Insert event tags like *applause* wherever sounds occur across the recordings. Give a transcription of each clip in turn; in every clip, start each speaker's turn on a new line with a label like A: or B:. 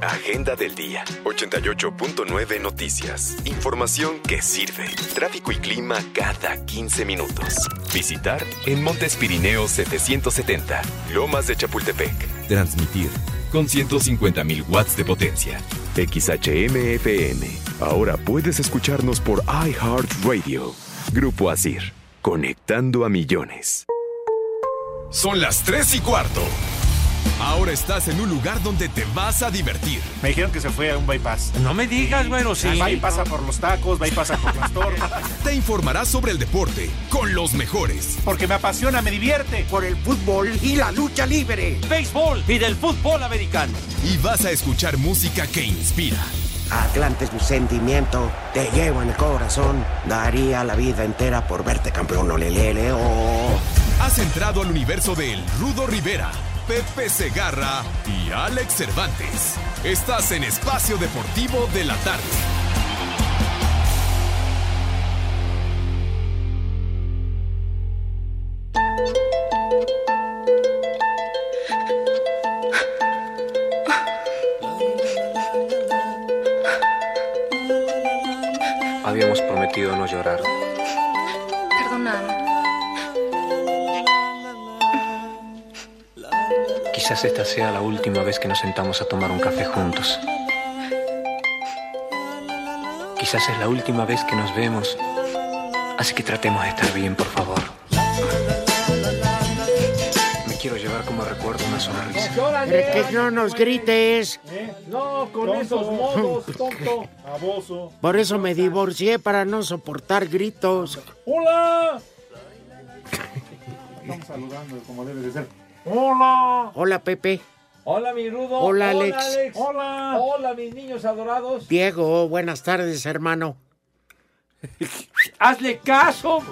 A: Agenda del día. 88.9 noticias. Información que sirve. Tráfico y clima cada 15 minutos. Visitar en Montes Pirineos 770. Lomas de Chapultepec. Transmitir con 150.000 watts de potencia. XHMFM. Ahora puedes escucharnos por iHeartRadio. Grupo Asir. Conectando a millones.
B: Son las 3 y cuarto. Ahora estás en un lugar donde te vas a divertir.
C: Me dijeron que se fue a un bypass.
D: No me digas, bueno, sí.
C: Va y pasa por los tacos, pasa por las torres. *laughs*
B: Te informarás sobre el deporte con los mejores.
C: Porque me apasiona, me divierte.
E: Por el fútbol y la lucha libre.
D: Béisbol y del fútbol americano.
B: Y vas a escuchar música que inspira.
E: Atlante es mi sentimiento, te llevo en el corazón. Daría la vida entera por verte campeón, olelele, oh.
B: Has entrado al universo de El Rudo Rivera, Pepe Segarra y Alex Cervantes. Estás en Espacio Deportivo de la Tarde.
F: Habíamos prometido no llorar. Quizás esta sea la última vez que nos sentamos a tomar un café juntos. Quizás es la última vez que nos vemos. Así que tratemos de estar bien, por favor. Me quiero llevar como recuerdo una sonrisa.
E: Pero que no nos grites.
D: No, con esos modos, *laughs* tonto.
C: Baboso.
E: Por eso me divorcié para no soportar gritos.
C: ¡Hola! *laughs* Estamos saludando como debe de ser. ¡Hola!
E: Hola, Pepe.
D: Hola, mi Rudo.
E: Hola, Alex.
C: ¡Hola!
D: Hola, mis niños adorados.
E: Diego, buenas tardes, hermano.
D: Hazle caso.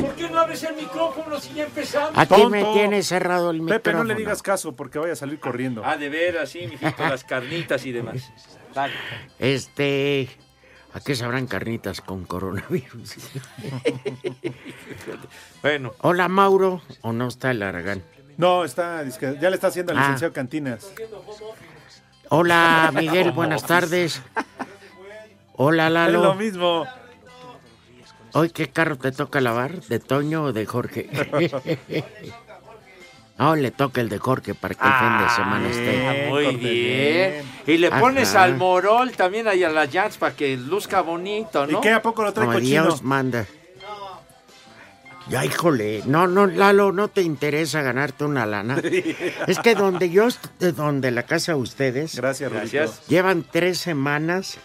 D: ¿Por qué no abres el micrófono si ya empezamos?
E: Aquí
C: Tonto.
E: me tienes cerrado el micrófono.
C: Pepe, no le digas caso porque vaya a salir corriendo.
D: Ah, de veras, sí, mijito, las carnitas y demás. Dale.
E: Este... ¿A qué sabrán carnitas con coronavirus? *laughs*
D: Bueno,
E: Hola, Mauro. ¿O no está el Aragán?
C: No, está, ya le está haciendo al
E: Ah.
C: licenciado Cantinas.
E: Hola, Miguel, *laughs* buenas tardes. Hola,
C: Es lo
E: Lalo.
C: mismo.
E: ¿Hoy qué carro te toca lavar? ¿De Toño o de Jorge? *laughs* No, le toca el de Jorge para que el fin de semana esté.
D: Ah, muy
C: corte
D: bien.
C: bien.
D: Y le pones
E: Ajá.
D: al morol también ahí a las jazz para que luzca bonito,
C: ¿Y
D: ¿no?
C: qué? ¿A poco lo trae
E: Como
C: cochino?
E: Dios manda. Ya, híjole. No, no, Lalo, ¿no te interesa ganarte una lana? *laughs* Es que donde yo, donde la casa de ustedes,
C: Gracias.
D: Gracias.
E: llevan tres semanas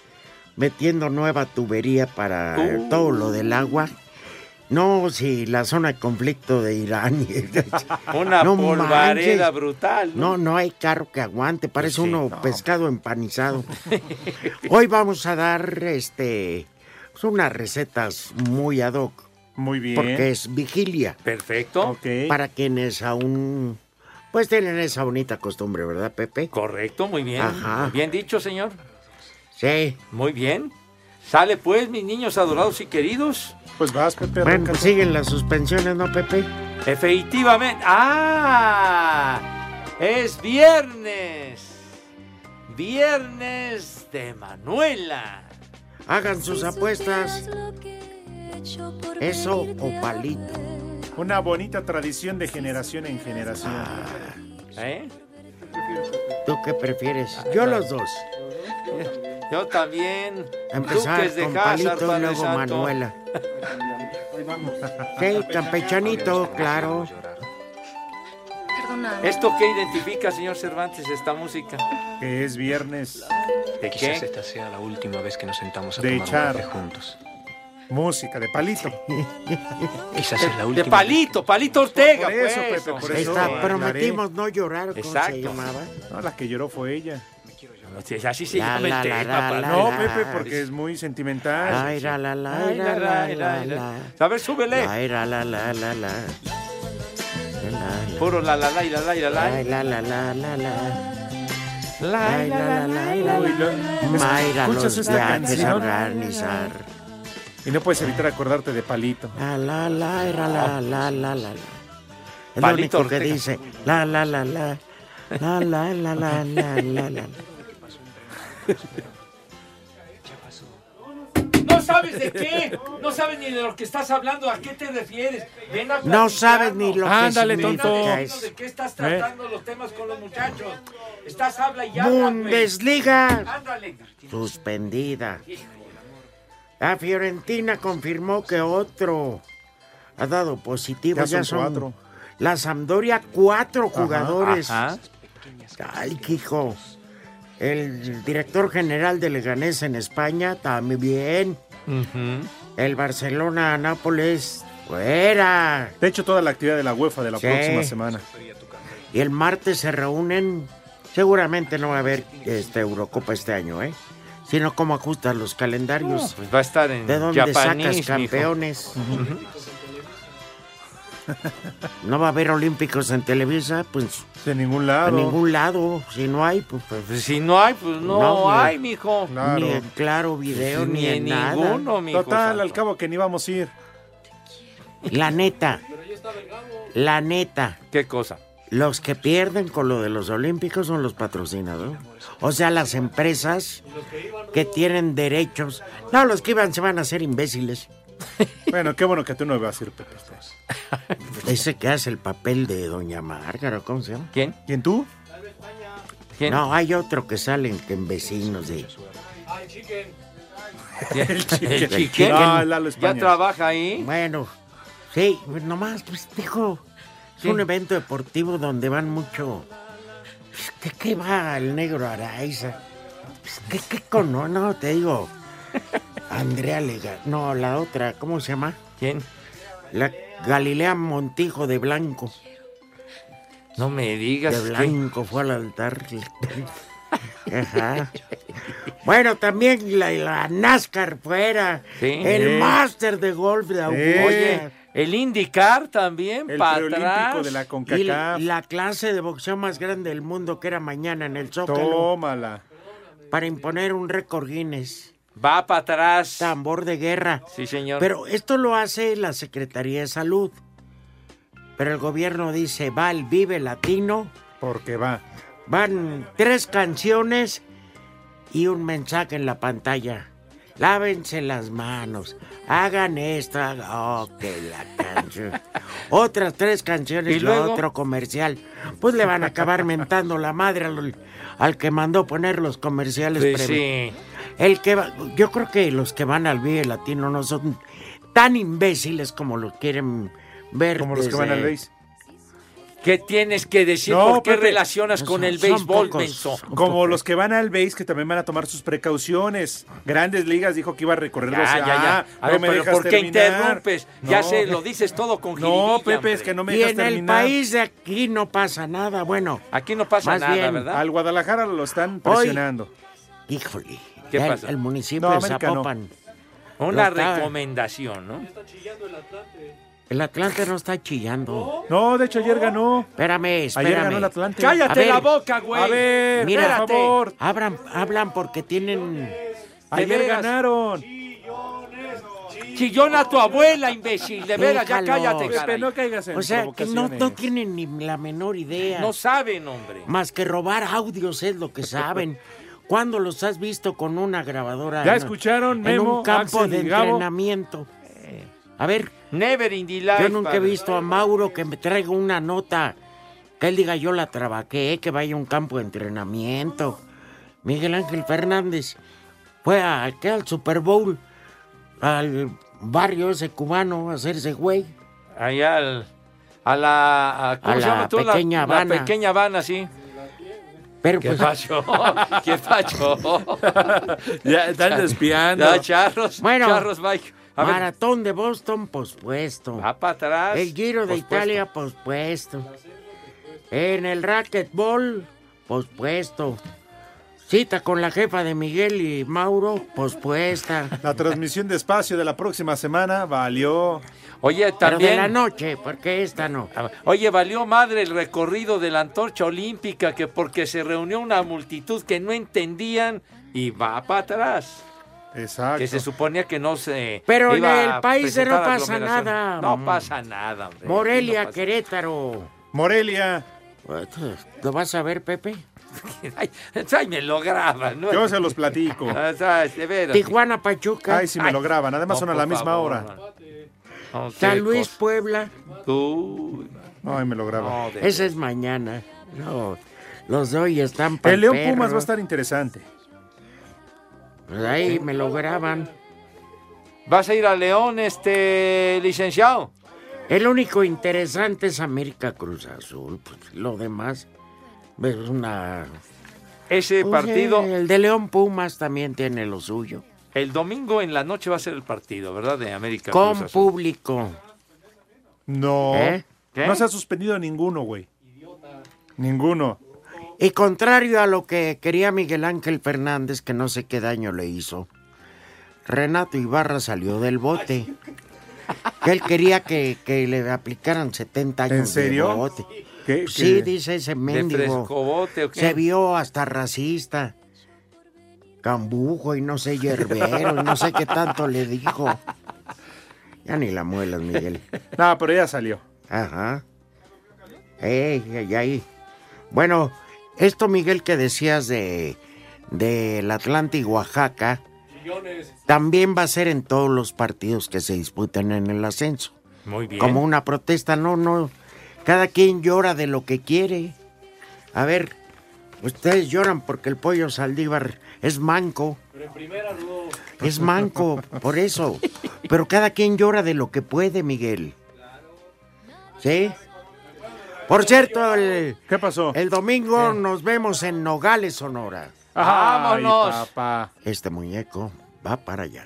E: metiendo nueva tubería para
D: Uh.
E: todo lo del agua. No, si la zona de conflicto de Irán. y- *laughs*
D: Una
E: No
D: polvareda
E: manches.
D: brutal.
E: No, no hay carro que aguante, parece
D: Pues sí,
E: uno
D: no.
E: pescado empanizado. *laughs* Hoy vamos a dar este unas recetas muy ad hoc,
C: Muy bien.
E: porque es vigilia.
D: Perfecto.
C: Ok.
E: Para quienes aún pues tienen esa bonita costumbre, ¿verdad, Pepe?
D: Correcto, muy bien.
E: Ajá.
D: Bien dicho, señor.
E: Sí.
D: Muy bien. Sale pues, mis niños adorados y queridos.
C: Pues vas, Pepe.
E: Bueno, pues siguen las suspensiones, ¿no, Pepe?
D: Efectivamente. ¡Ah! Es viernes. Viernes de Manuela.
E: Hagan sus apuestas. Eso o palito.
C: Una bonita tradición de generación en generación.
D: ¿Eh?
E: ¿Tú qué prefieres? Yo los dos.
D: Yo también.
E: Empezar
D: Duques de
E: con
D: Hazard,
E: palito y luego
D: Santo.
E: Manuela. Sí, campechanito, claro.
G: Perdóname.
D: ¿Esto qué identifica, señor Cervantes, esta música?
C: Que es viernes.
D: ¿De
F: Quizás
D: qué?
F: esta sea la última vez que nos sentamos a
C: De
F: tomar
C: echar.
F: un café juntos.
C: Música de palito.
F: Quizás es la
D: De
F: última.
D: palito, palito Ortega,
C: Por eso,
D: pues.
C: Pepe, por
E: Ahí
C: eso
E: está, prometimos no llorar, ¿cómo
D: Exacto.
E: se llamaba?
C: No, la que lloró fue ella.
D: Sí, Así se
E: La,
D: llama el tema,
C: No. Pepe, porque es muy sentimental.
E: Ay, la, la, la,
D: Ay,
E: la, la,
D: la,
E: la,
D: la,
E: la.
D: A ver, súbele.
E: Ay, la, la, la, la, la. La, la,
D: Puro la la la la la y la la.
E: Ay, la, la, la, la, la.
D: La, la,
E: la, la, la, Mayra,
C: ¿Escuchas
E: los viajes a organizar.
C: Y no puedes evitar acordarte de palito.
E: La, la, la, la, la, la, la,
D: Palito
E: único que dice. La, la, la, la. La, la, la, la, la, la,
D: ¿No sabes de qué? No sabes ni de lo que estás hablando. ¿A qué te refieres? Ven a
E: No sabes ni lo que
C: Ándale, tonto.
D: ¿De qué estás tratando los temas con los muchachos? Estás habla y habla.
E: Bundesliga
D: Ándale.
E: suspendida. La Fiorentina confirmó que otro ha dado positivo.
C: Ya
E: Ya,
C: son
E: son
C: cuatro.
E: La Sampdoria, cuatro jugadores.
D: Ajá.
E: Ay, hijo. El director general de Leganés en España también. El Barcelona Nápoles fuera.
C: De hecho, toda la actividad de la UEFA de la
E: Sí.
C: próxima semana.
E: Y el martes se reúnen. Seguramente no va a haber este, Eurocopa este año, ¿eh? Sino cómo ajustan los calendarios.
D: Pues va a estar en
E: ¿De dónde
D: Japanese,
E: sacas campeones? ¿No va a haber olímpicos en Televisa? Pues
C: De ningún
E: a
C: lado.
E: ningún lado. Si no hay, pues, pues,
D: Pues si no hay, pues no, hay, mijo.
C: Claro.
E: ni en claro video,
D: ni,
E: ni,
D: en
E: en nada.
D: ninguno, mijo.
C: Total,
D: santo.
C: al cabo que ni vamos a ir.
E: La neta. La neta.
D: ¿Qué cosa?
E: Los que pierden con lo de los olímpicos son los patrocinadores. O sea, las empresas que tienen derechos. No, los que iban se van a hacer imbéciles.
C: Bueno, qué bueno que tú no vas a ir, Pepe. *laughs*
E: Ese que hace el papel de Doña Márgara, ¿cómo se llama?
D: ¿Quién?
C: ¿Quién tú?
D: ¿Quién?
E: No, hay otro que salen que en vecinos de...
D: ¿Quién?
C: El chicken.
D: El chicken.
C: No, Lalo
D: ¿Ya trabaja ahí?
E: Bueno, sí, pues nomás, pues dijo, es un evento deportivo donde van mucho... pues, ¿Qué, qué va el negro Araiza? Pues, ¿Qué, qué con... No, no, te digo... *laughs* Andrea Lega... No, la otra, ¿cómo se llama?
D: ¿Quién?
E: La Galilea Montijo de Blanco.
D: No me digas.
E: De
D: que-
E: Blanco fue al altar. Ajá. Bueno, también la, la NASCAR fuera.
D: Sí.
E: El. Master de Golf de Augusta.
D: Oye, el IndyCar también,
C: El
D: para
C: preolímpico
D: atrás.
C: de la
E: Y
C: CONCACAF.
E: la clase de boxeo más grande del mundo que era mañana en el Zócalo
C: Tómala.
E: para imponer un récord Guinness.
D: Va para atrás.
E: Tambor de guerra.
D: Sí, señor.
E: Pero esto lo hace la Secretaría de Salud. Pero el gobierno dice, va el Vive Latino,
C: Porque va.
E: van tres canciones y un mensaje en la pantalla. Lávense las manos, hagan esto, hagan... Oh, que la canción. *laughs* Otras tres canciones
D: ¿Y
E: y
D: luego?
E: otro comercial. Pues le van a acabar mentando la madre al, al que mandó poner los comerciales.
D: Sí,
E: previ-
D: sí.
E: El que va- yo creo que los que van al Vive Latino no son tan imbéciles como los quieren ver.
C: Como los que van al base.
D: ¿Qué tienes que decir?
C: No,
D: ¿Por qué
C: Pepe.
D: relacionas con
E: Son-
D: el béisbol?
C: Como los que van al base que también van a tomar sus precauciones. Grandes Ligas dijo que iba a recorrer
D: Ya, ya, ya.
C: Ah,
D: A
C: no
D: ver,
C: me
D: pero
C: dejas
D: ¿por qué
C: terminar.
D: interrumpes? Ya sé, lo dices todo con
C: No, Pepe,
D: hombre.
C: es que no me
E: Y
C: dejas
E: en el país de aquí no pasa nada. Bueno,
D: Aquí no pasa
E: Más
D: nada,
E: bien,
D: ¿verdad?
C: Al Guadalajara lo están
E: Hoy-
C: presionando.
E: híjole.
D: ¿Qué
E: ya el-
D: pasa?
E: El, municipio
C: No,
E: de
C: América no.
E: Zapopan.
D: Una
E: Lo está-
D: recomendación, ¿no?
E: El Atlante no está chillando.
C: No, de hecho ayer ganó.
E: Espérame, espérame.
C: Ayer ganó el Atlante.
D: ¡Cállate
E: A ver,
D: la boca, güey!
C: A ver,
E: Mira,
C: por favor.
E: Hablan, hablan porque tienen...
C: Ayer ganaron.
D: Chillona a tu abuela, imbécil. De veras, ya cállate,
C: Pepe, no caigas en
E: O sea, que no, no tienen ni la menor idea.
D: No saben, hombre.
E: Más que robar audios es lo que saben. ¿Cuándo los has visto con una grabadora?
C: ¿Ya
E: en-
C: escucharon,
E: En
C: Memo,
E: un campo
C: Axel
E: de entrenamiento. A ver,
D: Never in the life.
E: yo nunca he visto a Mauro que me traiga una nota. Que él diga, yo la trabajé, que vaya a un campo de entrenamiento. Miguel Ángel Fernández fue a, ¿qué? al Super Bowl, al barrio ese cubano, a hacerse güey.
D: Allá al, a la... a- ¿Cómo
E: A
D: se
E: la
D: llama tú?
E: pequeña
D: la,
E: Habana.
D: La pequeña Habana, sí.
E: Pero
D: ¿Qué
E: pues,
D: pacho? *laughs* ¿Qué pacho? *laughs*
C: Ya están despiando.
D: Ya, charros.
E: Bueno.
D: Charros, Mike. A ver,
E: Maratón de Boston pospuesto.
D: va para atrás.
E: El Giro de. Italia pospuesto. En el racquetball pospuesto. Cita con la jefa de Miguel y Mauro pospuesta.
C: La transmisión de espacio de la próxima semana valió.
D: Oye,
E: Pero de la
D: también...
E: noche, porque esta no.
D: Oye, valió madre el recorrido de la antorcha olímpica que porque se reunió una multitud que no entendían y va para atrás.
C: Exacto.
D: Que se suponía que no se.
E: Pero en el país no pasa nada.
D: No pasa nada, hombre.
E: Morelia,
D: No pasa-
E: Querétaro.
C: Morelia.
E: ¿Lo vas a ver, Pepe? *laughs*
D: Ay, ay, me lo graban, ¿no?
C: Yo se los platico. *laughs*
D: Ah, ay, de veras.
E: Tijuana, Pachuca.
C: Ay, si me lo graban. Además son a la misma
D: favor,
C: hora.
D: man.
E: San Luis,
D: cosa.
E: Puebla.
D: Uy,
C: Ay, me lo graban.
D: no,
E: Ese es mañana. No, los de hoy están para
C: El León Pumas va a estar interesante.
E: Pues ahí me lo graban.
D: ¿Vas a ir a León, este licenciado?
E: El único interesante es América Cruz Azul. Pues lo demás es una...
D: Ese
E: Pues,
D: partido,
E: el de León Pumas también tiene lo suyo.
D: El domingo en la noche va a ser el partido, ¿verdad? De América
E: Con
D: Cruz
E: público.
C: No.
E: ¿Eh? ¿Qué?
C: No se ha suspendido ninguno, güey. Ninguno.
E: Y contrario a lo que quería Miguel Ángel Fernández, que no sé qué daño le hizo, Renato Ibarra salió del bote. Que él quería que, que le aplicaran 70 años
C: ¿En serio?
E: de bote.
C: ¿Qué-
E: Sí,
C: qué?
E: dice ese
D: ¿De
E: mendigo.
D: o qué?
E: Se vio hasta racista. Cambujo y no sé, yerbero y no sé qué tanto le dijo. Ya ni la muelas, Miguel.
C: No, pero ya salió.
E: Ajá. Ey, ey, ahí. Bueno, esto, Miguel, que decías de del Atlante y Oaxaca, también va a ser en todos los partidos que se disputan en el ascenso.
D: Muy bien.
E: Como una protesta, no, no. Cada quien llora de lo que quiere. A ver, ustedes lloran porque el pollo Saldívar es manco. Es manco, por eso. Pero cada quien llora de lo que puede, Miguel. ¿Sí? Por cierto, el,
C: ¿Qué pasó?
E: el domingo nos vemos en Nogales, Sonora.
D: ¡Vámonos!
C: Ay, papá.
E: Este muñeco va para allá.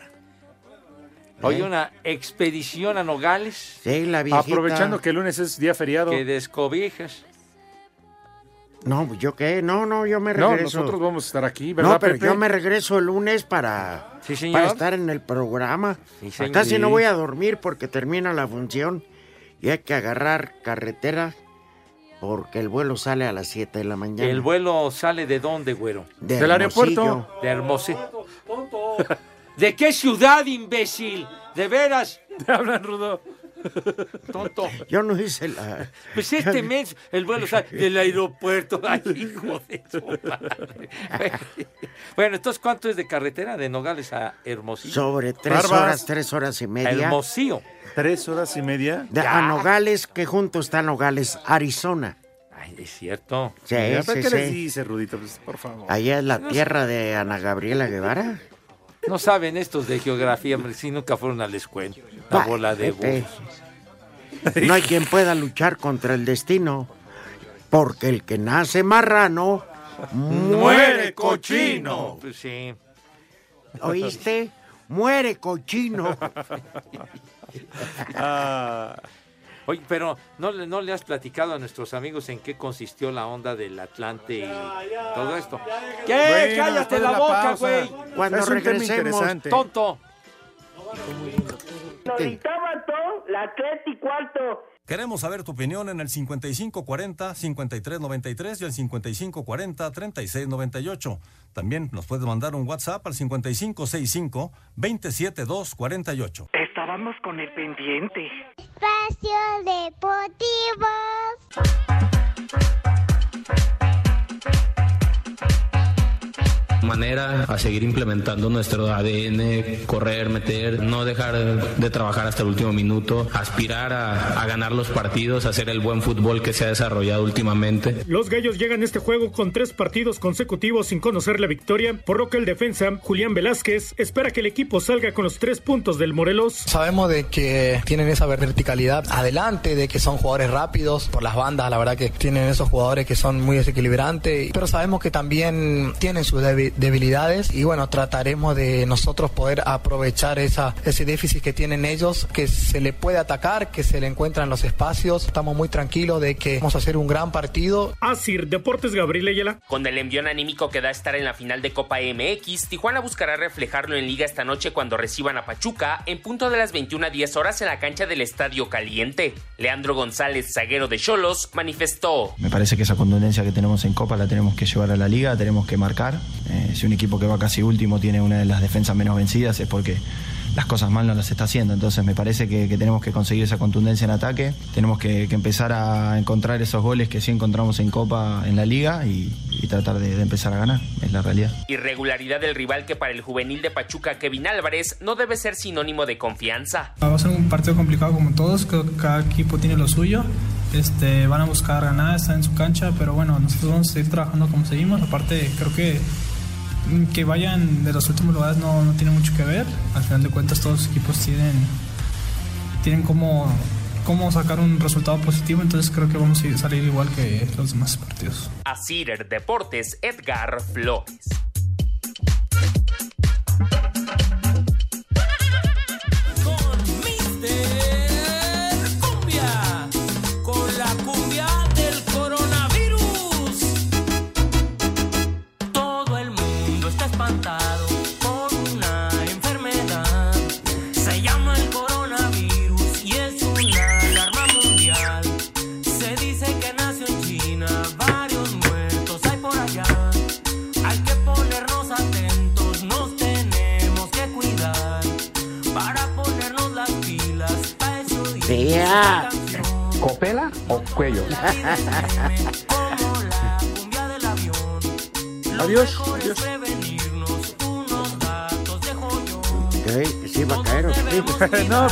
D: Hoy una expedición a Nogales
E: Sí, la viejita.
C: Aprovechando que el lunes es día feriado.
D: que descobijas.
E: No, ¿yo qué? No, no, yo me
C: No,
E: regreso.
C: nosotros vamos a estar aquí, ¿verdad,
E: No, pero
C: Pepe?
E: yo me regreso el lunes para,
D: Sí, señor.
E: para estar en el programa.
D: Sí, señor.
E: Casi no voy a dormir porque termina la función y hay que agarrar carretera porque el vuelo sale a las 7 de la mañana.
D: ¿El vuelo sale de dónde, güero?
E: De
C: del aeropuerto.
D: De Hermosillo. *laughs* ¿De qué ciudad, imbécil? ¿De veras? *laughs*
C: Te hablan, Rudo. *laughs*
D: Tonto.
E: Yo no hice la...
D: Pues este mes el vuelo sale del aeropuerto. *laughs* Ay, hijo de su madre. *laughs* Bueno, entonces, ¿cuánto es de carretera de Nogales a Hermosillo?
E: Sobre tres
C: Barbas.
E: horas, tres horas y
D: A
E: media.
D: Hermosillo.
C: Tres horas y media.
E: De- a Nogales, que junto está Nogales, Arizona.
D: Ay, es cierto.
E: Sí,
C: Ya,
E: sí,
C: ¿Qué les dice, Rudito? Pues, por favor.
E: Allá es la tierra de Ana Gabriela Guevara.
D: No saben estos de geografía, hombre, si nunca fueron a la escuela. La bola de burros.
E: No hay quien pueda luchar contra el destino, porque el que nace marrano muere cochino.
D: Pues sí.
E: ¿Oíste? Muere cochino. *laughs*
C: Ah,
D: Oye, pero ¿no, le- ¿no le has platicado a nuestros amigos en qué consistió la onda del Atlante y todo esto? ¿Qué?
C: Bueno,
D: ¡Cállate la,
C: la
D: boca, güey!
E: Cuando
C: es un tema
E: regresemos,
C: interesante.
D: ¡Tonto!
H: la tres y cuarto.
I: Queremos saber tu opinión en el 5540-5393 y el 5540-3698. También nos puedes mandar un WhatsApp al 5565-27248.
H: Estábamos con el pendiente.
J: Espacio Deportivo.
K: Manera a seguir implementando nuestro ADN, correr, meter, no dejar de trabajar hasta el último minuto, aspirar a, a ganar los partidos, hacer el buen fútbol que se ha desarrollado últimamente.
L: Los gallos llegan a este juego con tres partidos consecutivos sin conocer la victoria, por lo que el defensa, Julián Velázquez, espera que el equipo salga con los tres puntos del Morelos.
M: Sabemos de que tienen esa verticalidad adelante, de que son jugadores rápidos por las bandas, la verdad que tienen esos jugadores que son muy desequilibrantes, pero sabemos que también tienen sus debi- debilidades y bueno, trataremos de nosotros poder aprovechar esa, ese déficit que tienen ellos, que se le puede atacar, que se le encuentran los espacios. Estamos muy tranquilos de que vamos a hacer un gran partido.
L: Asir Deportes Gabriel Ayala.
N: Con el envión anímico que da estar en la final de Copa MX, Tijuana buscará reflejarlo en liga esta noche cuando reciban a Pachuca en punto de las 21 a 10 horas en la cancha del Estadio Caliente. Leandro González, zaguero de Cholos, manifestó.
O: Me parece que esa contundencia que tenemos en Copa la tenemos que llevar a la liga, tenemos que marcar. Eh, si un equipo que va casi último tiene una de las defensas menos vencidas es porque las cosas mal no las está haciendo. Entonces me parece que, que tenemos que conseguir esa contundencia en ataque, tenemos que, que empezar a encontrar esos goles que sí encontramos en Copa, en la Liga y, y tratar de, de empezar a ganar, es la realidad.
N: Irregularidad del rival que para el juvenil de Pachuca, Kevin Álvarez, no debe ser sinónimo de confianza.
P: Va a ser un partido complicado como todos, creo que cada equipo tiene lo suyo. Este, van a buscar ganar, están en su cancha, pero bueno, nosotros vamos a seguir trabajando como seguimos. Aparte, creo que que vayan de los últimos lugares no, no tiene mucho que ver. Al final de cuentas, todos los equipos tienen, tienen cómo, cómo sacar un resultado positivo, entonces creo que vamos a salir igual que los demás partidos.
N: A Cider Deportes, Edgar Flores.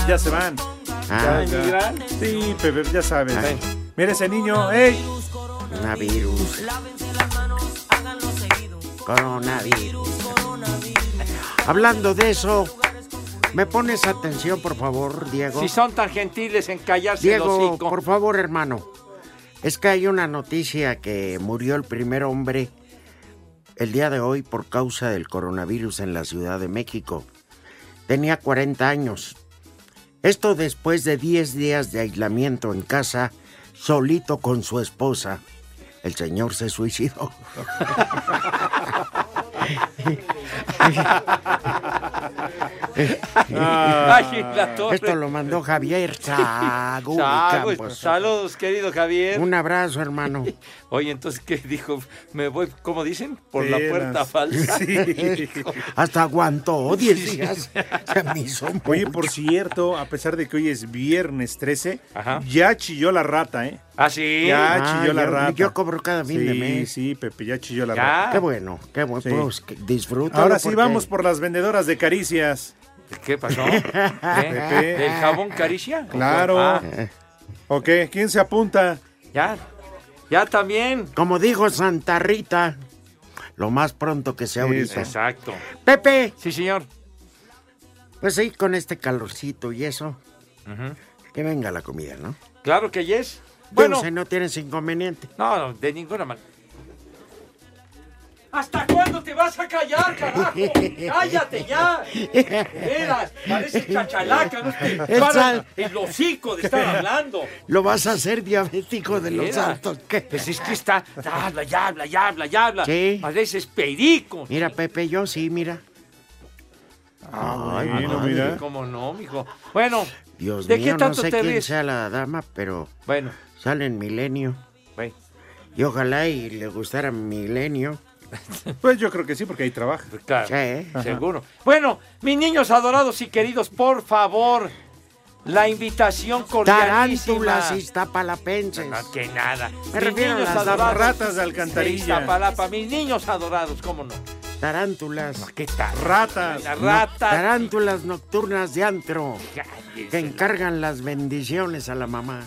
C: Ya se van.
E: Ah,
C: Ya. Sí, Pepe, ya sabes.
E: Ay.
C: Mira ese niño, ¡ey!
E: Coronavirus. Coronavirus. Hablando de eso, ¿me pones atención, por favor, Diego?
D: Si son tan gentiles en callarse el
E: Diego,
D: hocico.
E: por favor, hermano. Es que hay una noticia que murió el primer hombre el día de hoy por causa del coronavirus en la Ciudad de México. Tenía 40 años. Esto después de 10 días de aislamiento en casa, solito con su esposa. El señor se suicidó. *laughs* *laughs*
D: Ay, la torre.
E: Esto lo mandó Javier Sagún
D: Saludos,
E: Campos.
D: saludos, querido Javier.
E: Un abrazo, hermano. *laughs*
D: Oye, entonces, ¿qué dijo? Me voy, ¿cómo dicen? Por la puerta falsa.
C: Sí. *laughs*
E: Hasta aguantó 10 días. Se me hizo
C: Oye, por cierto, a pesar de que hoy es viernes 13, ya chilló la rata, ¿eh?
D: ¿Ah, sí?
C: Ya
E: Ah,
C: chilló la
E: yo-
C: rata.
E: yo cobro cada fin
C: sí,
E: de mes.
C: Sí, Pepe, ya chilló la
D: Ya.
C: rata.
E: Qué bueno, qué bueno.
C: Sí.
E: Pues,
C: Ahora sí
E: porque-
C: vamos por las vendedoras de caricias.
D: ¿Qué pasó? *laughs* ¿Eh?
C: Pepe.
D: ¿Del jabón caricia?
C: Claro.
D: Ah,
C: ¿Ok? ¿Quién se apunta?
D: ya, ya también.
E: Como dijo Santa Rita, lo más pronto que sea
C: Sí,
E: ahorita.
D: Exacto.
E: Pepe,
D: Sí, señor.
E: pues ahí con este calorcito y eso,
D: Ujú.
E: que venga la comida, ¿no?
D: Claro que yes.
E: Bueno, si no tienes inconveniente.
D: no, no, de ninguna manera. ¿Hasta cuándo te vas a callar, carajo? *laughs* ¡Cállate ya! Veras, parece chachalaca, no te
E: El
D: hocico de estar hablando.
E: Lo vas a hacer diabético de los altos. ¿qué?
D: Pues es que está, habla, ya habla, ya habla, ya habla.
E: Sí.
D: Pareces perico.
E: Mira, Pepe, yo sí, mira. Ay, madre.
C: mira.
D: ¿Cómo no, mijo? Bueno,
E: Dios
D: ¿de
E: mío,
D: qué
E: no
D: tanto
E: sé
D: te
E: quién
D: ríes?
E: sea la dama, pero
D: Bueno,
E: sale en Milenio.
D: güey.
E: Y ojalá y le gustara Milenio. *laughs*
C: Pues yo creo que sí, porque ahí trabaja.
D: Pues claro,
E: Sí, ¿eh?
D: seguro. Bueno, mis niños adorados y queridos, por favor, la invitación cordialísima.
E: Tarántulas iztapalapenses.
D: No, que nada.
E: Me refiero a las
C: ratas de alcantarilla.
D: Iztapalapa, mis niños adorados, ¿cómo no?
E: Tarántulas.
D: ¿Qué tal?
C: Ratas.
D: La
E: No,
D: rata.
E: tarántulas nocturnas de antro
D: Cállese
E: que encargan las bendiciones a la mamá.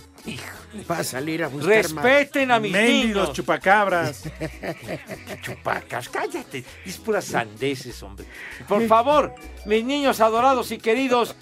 E: Va a salir a buscar más.
D: Respeten a mis
C: Mendigos
D: niños.
C: chupacabras. *laughs*
D: Chupacas, cállate. Es puras sandeces, hombre. Por favor, mis niños adorados y queridos,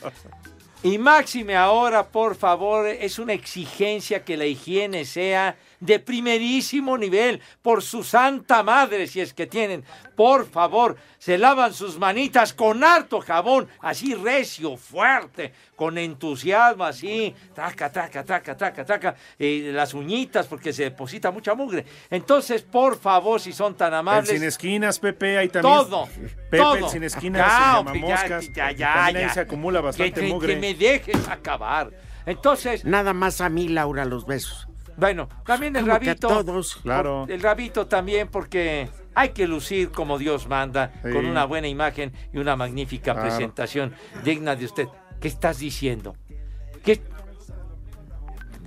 D: y máxime ahora, por favor, es una exigencia que la higiene sea de primerísimo nivel, por su santa madre, si es que tienen. Por favor, se lavan sus manitas con harto jabón, así recio, fuerte, con entusiasmo, así, traca, traca, traca, traca, traca, eh, las uñitas, porque se deposita mucha mugre. Entonces, por favor, si son tan
C: El
D: amables,
C: sin esquinas, Pepe, ahí también.
D: todo,
C: Pepe,
D: todo.
C: el sin esquinas, se
D: hombre,
C: llama
D: ya,
C: moscas.
D: ya,
C: y
D: ya,
C: también ahí
D: ya.
C: se acumula bastante
D: que, que-
C: mugre.
D: que me dejes acabar. Entonces,
E: Nada más a mí, Laura, los besos.
D: Bueno, también el
E: ¿Cómo que
D: rabito.
E: todos?
C: Claro.
D: El rabito también porque hay que lucir como Dios manda,
C: Sí.
D: con una buena imagen y una magnífica
C: Claro.
D: presentación digna de usted. ¿Qué estás diciendo? ¿Qué?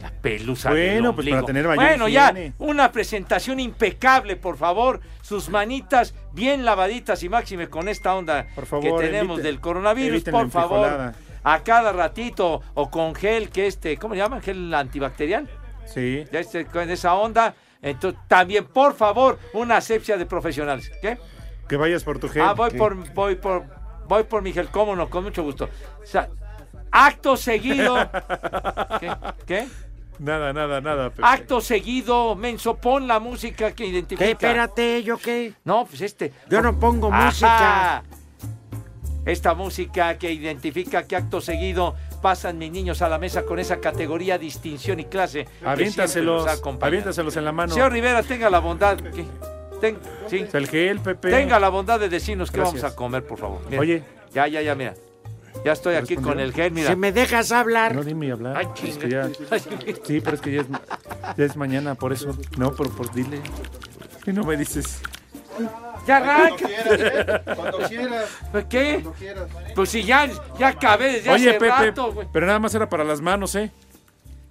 D: La pelusa
C: Bueno, pues, para tener mayor
D: Bueno, ya, una presentación impecable, por favor. Sus manitas bien lavaditas y máxime con esta onda
C: favor,
D: que tenemos
C: evite-
D: del coronavirus, por favor. A cada ratito o con gel que este, ¿cómo le llaman? Gel antibacterial.
C: Sí.
D: Ya este, con esa onda. Entonces, también, por favor, una asepsia de profesionales. ¿Qué?
C: Que vayas por tu gel.
D: Ah, voy por, voy por, voy por mi gel, cómo no, con mucho gusto. O sea, acto seguido. *laughs* ¿Qué? ¿Qué?
C: Nada, nada, nada. Pepe.
D: Acto seguido, menso, pon la música que identifica.
E: ¿Qué? Espérate, ¿yo qué?
D: No, pues este.
E: Yo no pongo
D: Ajá.
E: música.
D: Esta música que identifica que acto seguido pasan mis niños a la mesa con esa categoría, distinción y clase. que
C: Aviéntaselos, aviéntaselos en la mano.
D: Señor Rivera, tenga la bondad. ¿qué? Ten- sí.
C: El gel, Pepe.
D: Tenga la bondad de decirnos qué vamos a comer, por favor. Mira.
C: Oye.
D: Ya, ya, ya, mira. Ya estoy aquí con el gel, mira.
E: Si me dejas hablar.
C: No, dime hablar.
D: Ay,
C: Es que ya- sí, pero es que ya es, ya es mañana, por eso. No, pero por dile. Y no me dices.
D: Ya arranca.
Q: Cuando quieras.
D: ¿Pues ¿Qué?
Q: Cuando quieras.
D: Pues si ya, ya acabé desde
C: Oye,
D: hace
C: Pepe,
D: rato, güey.
C: pero nada más era para las manos, ¿eh?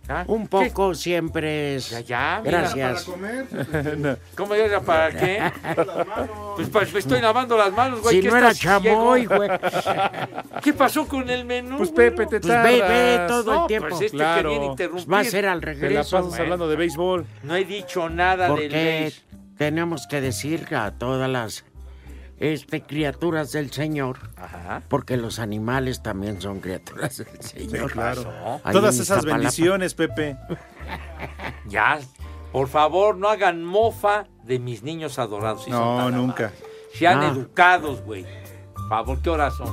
D: ¿Ah?
E: Un poco siempre es.
D: Ya, ya, mira.
E: Gracias. *laughs*
C: No.
D: ¿Cómo era para *laughs* qué? Pues, pues, me estoy lavando las manos, güey.
E: Si
D: ¿qué
E: no era chamoy,
D: ciego?
E: güey. *laughs*
D: ¿Qué pasó con el menú?
C: Pues Pepe, te
E: Pues ve, ve
C: tardas.
E: todo
D: No,
E: el tiempo.
D: pues este
C: Claro.
D: que viene
E: Pues
D: interrumpir.
E: va a ser al
C: Te la
E: regreso.
C: pasas hablando de béisbol.
D: No he dicho nada del beige.
E: Tenemos que decir a todas las este, criaturas del Señor,
D: Ajá.
E: porque los animales también son criaturas del Señor.
C: claro.
E: Ahí
C: Todas esas
E: Iztapalapa.
C: bendiciones, Pepe. *laughs*
D: Ya, por favor, no hagan mofa de mis niños adorados.
C: No, nunca.
D: Sean
E: No.
D: educados, güey. Por favor, ¿qué horas son?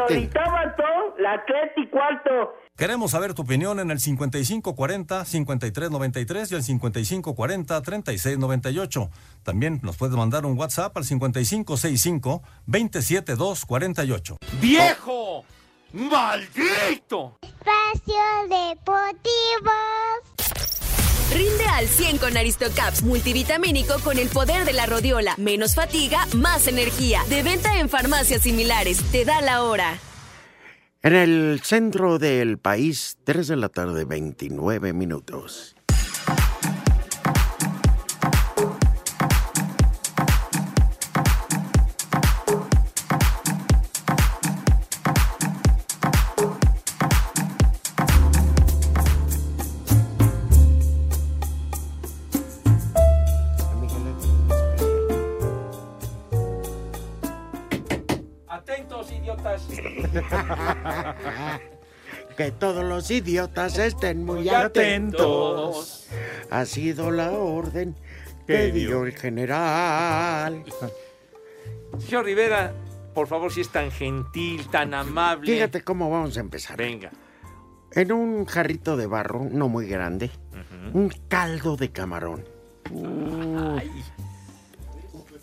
H: Ahorita todo, la tres y cuarto.
I: Queremos saber tu opinión en el 5540-5393 y el 5540-3698. También nos puedes mandar un WhatsApp al 5565-27248.
D: ¡Viejo! ¡Maldito!
J: Espacio Deportivo.
R: Rinde al 100 con Aristocaps multivitamínico con el poder de la rodiola. Menos fatiga, más energía. De venta en farmacias similares. Te da la hora.
E: En el centro del país, 3 de la tarde, 29 minutos. Que todos los idiotas estén muy
D: Muy
E: atentos. Ha sido la orden que
C: ¿Qué
E: dio
C: dio?
E: el general.
D: Señor Rivera, por favor, si es tan gentil, tan amable.
E: Fíjate cómo vamos a empezar.
D: Venga.
E: En un jarrito de barro, no muy grande, un caldo de camarón.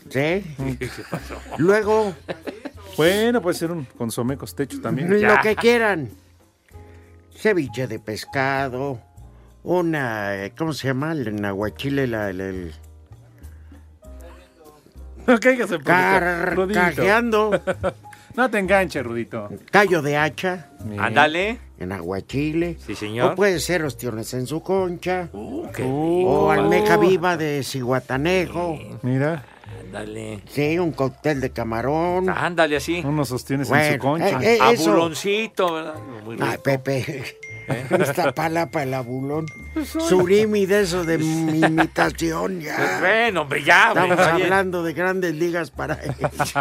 E: ¿Sí?
D: ¿Qué pasó?
E: Luego,
C: Bueno, puede ser un consomé costecho también.
E: lo que quieran. Ceviche de pescado, una, eh, ¿cómo se llama? El nahuachile, la, el, el-
C: No caigas en
E: Car-
C: Rudito.
E: cajeando. *laughs*
C: No te enganches, Rudito.
E: callo de hacha,
D: Ándale.
E: en aguachile.
D: Sí, señor.
E: O puede ser ostiones en su concha.
D: Uh, qué
E: o almeja viva de ciguatanejo.
C: Mira,
D: Ándale.
E: Sí, un cóctel de camarón.
D: Ándale así.
C: unos sostienes en
E: Bueno,
C: su concha.
E: eh, eh, eso.
D: Abuloncito, ¿verdad? Muy
E: Ay,
D: rico.
E: Pepe. Esta palapa el abulón. Surimi de eso de mi *laughs* imitación
D: Pues
E: ya.
D: bueno, hombre, ya, hombre,
E: Estamos
D: bien.
E: hablando de grandes ligas para *laughs* ellos.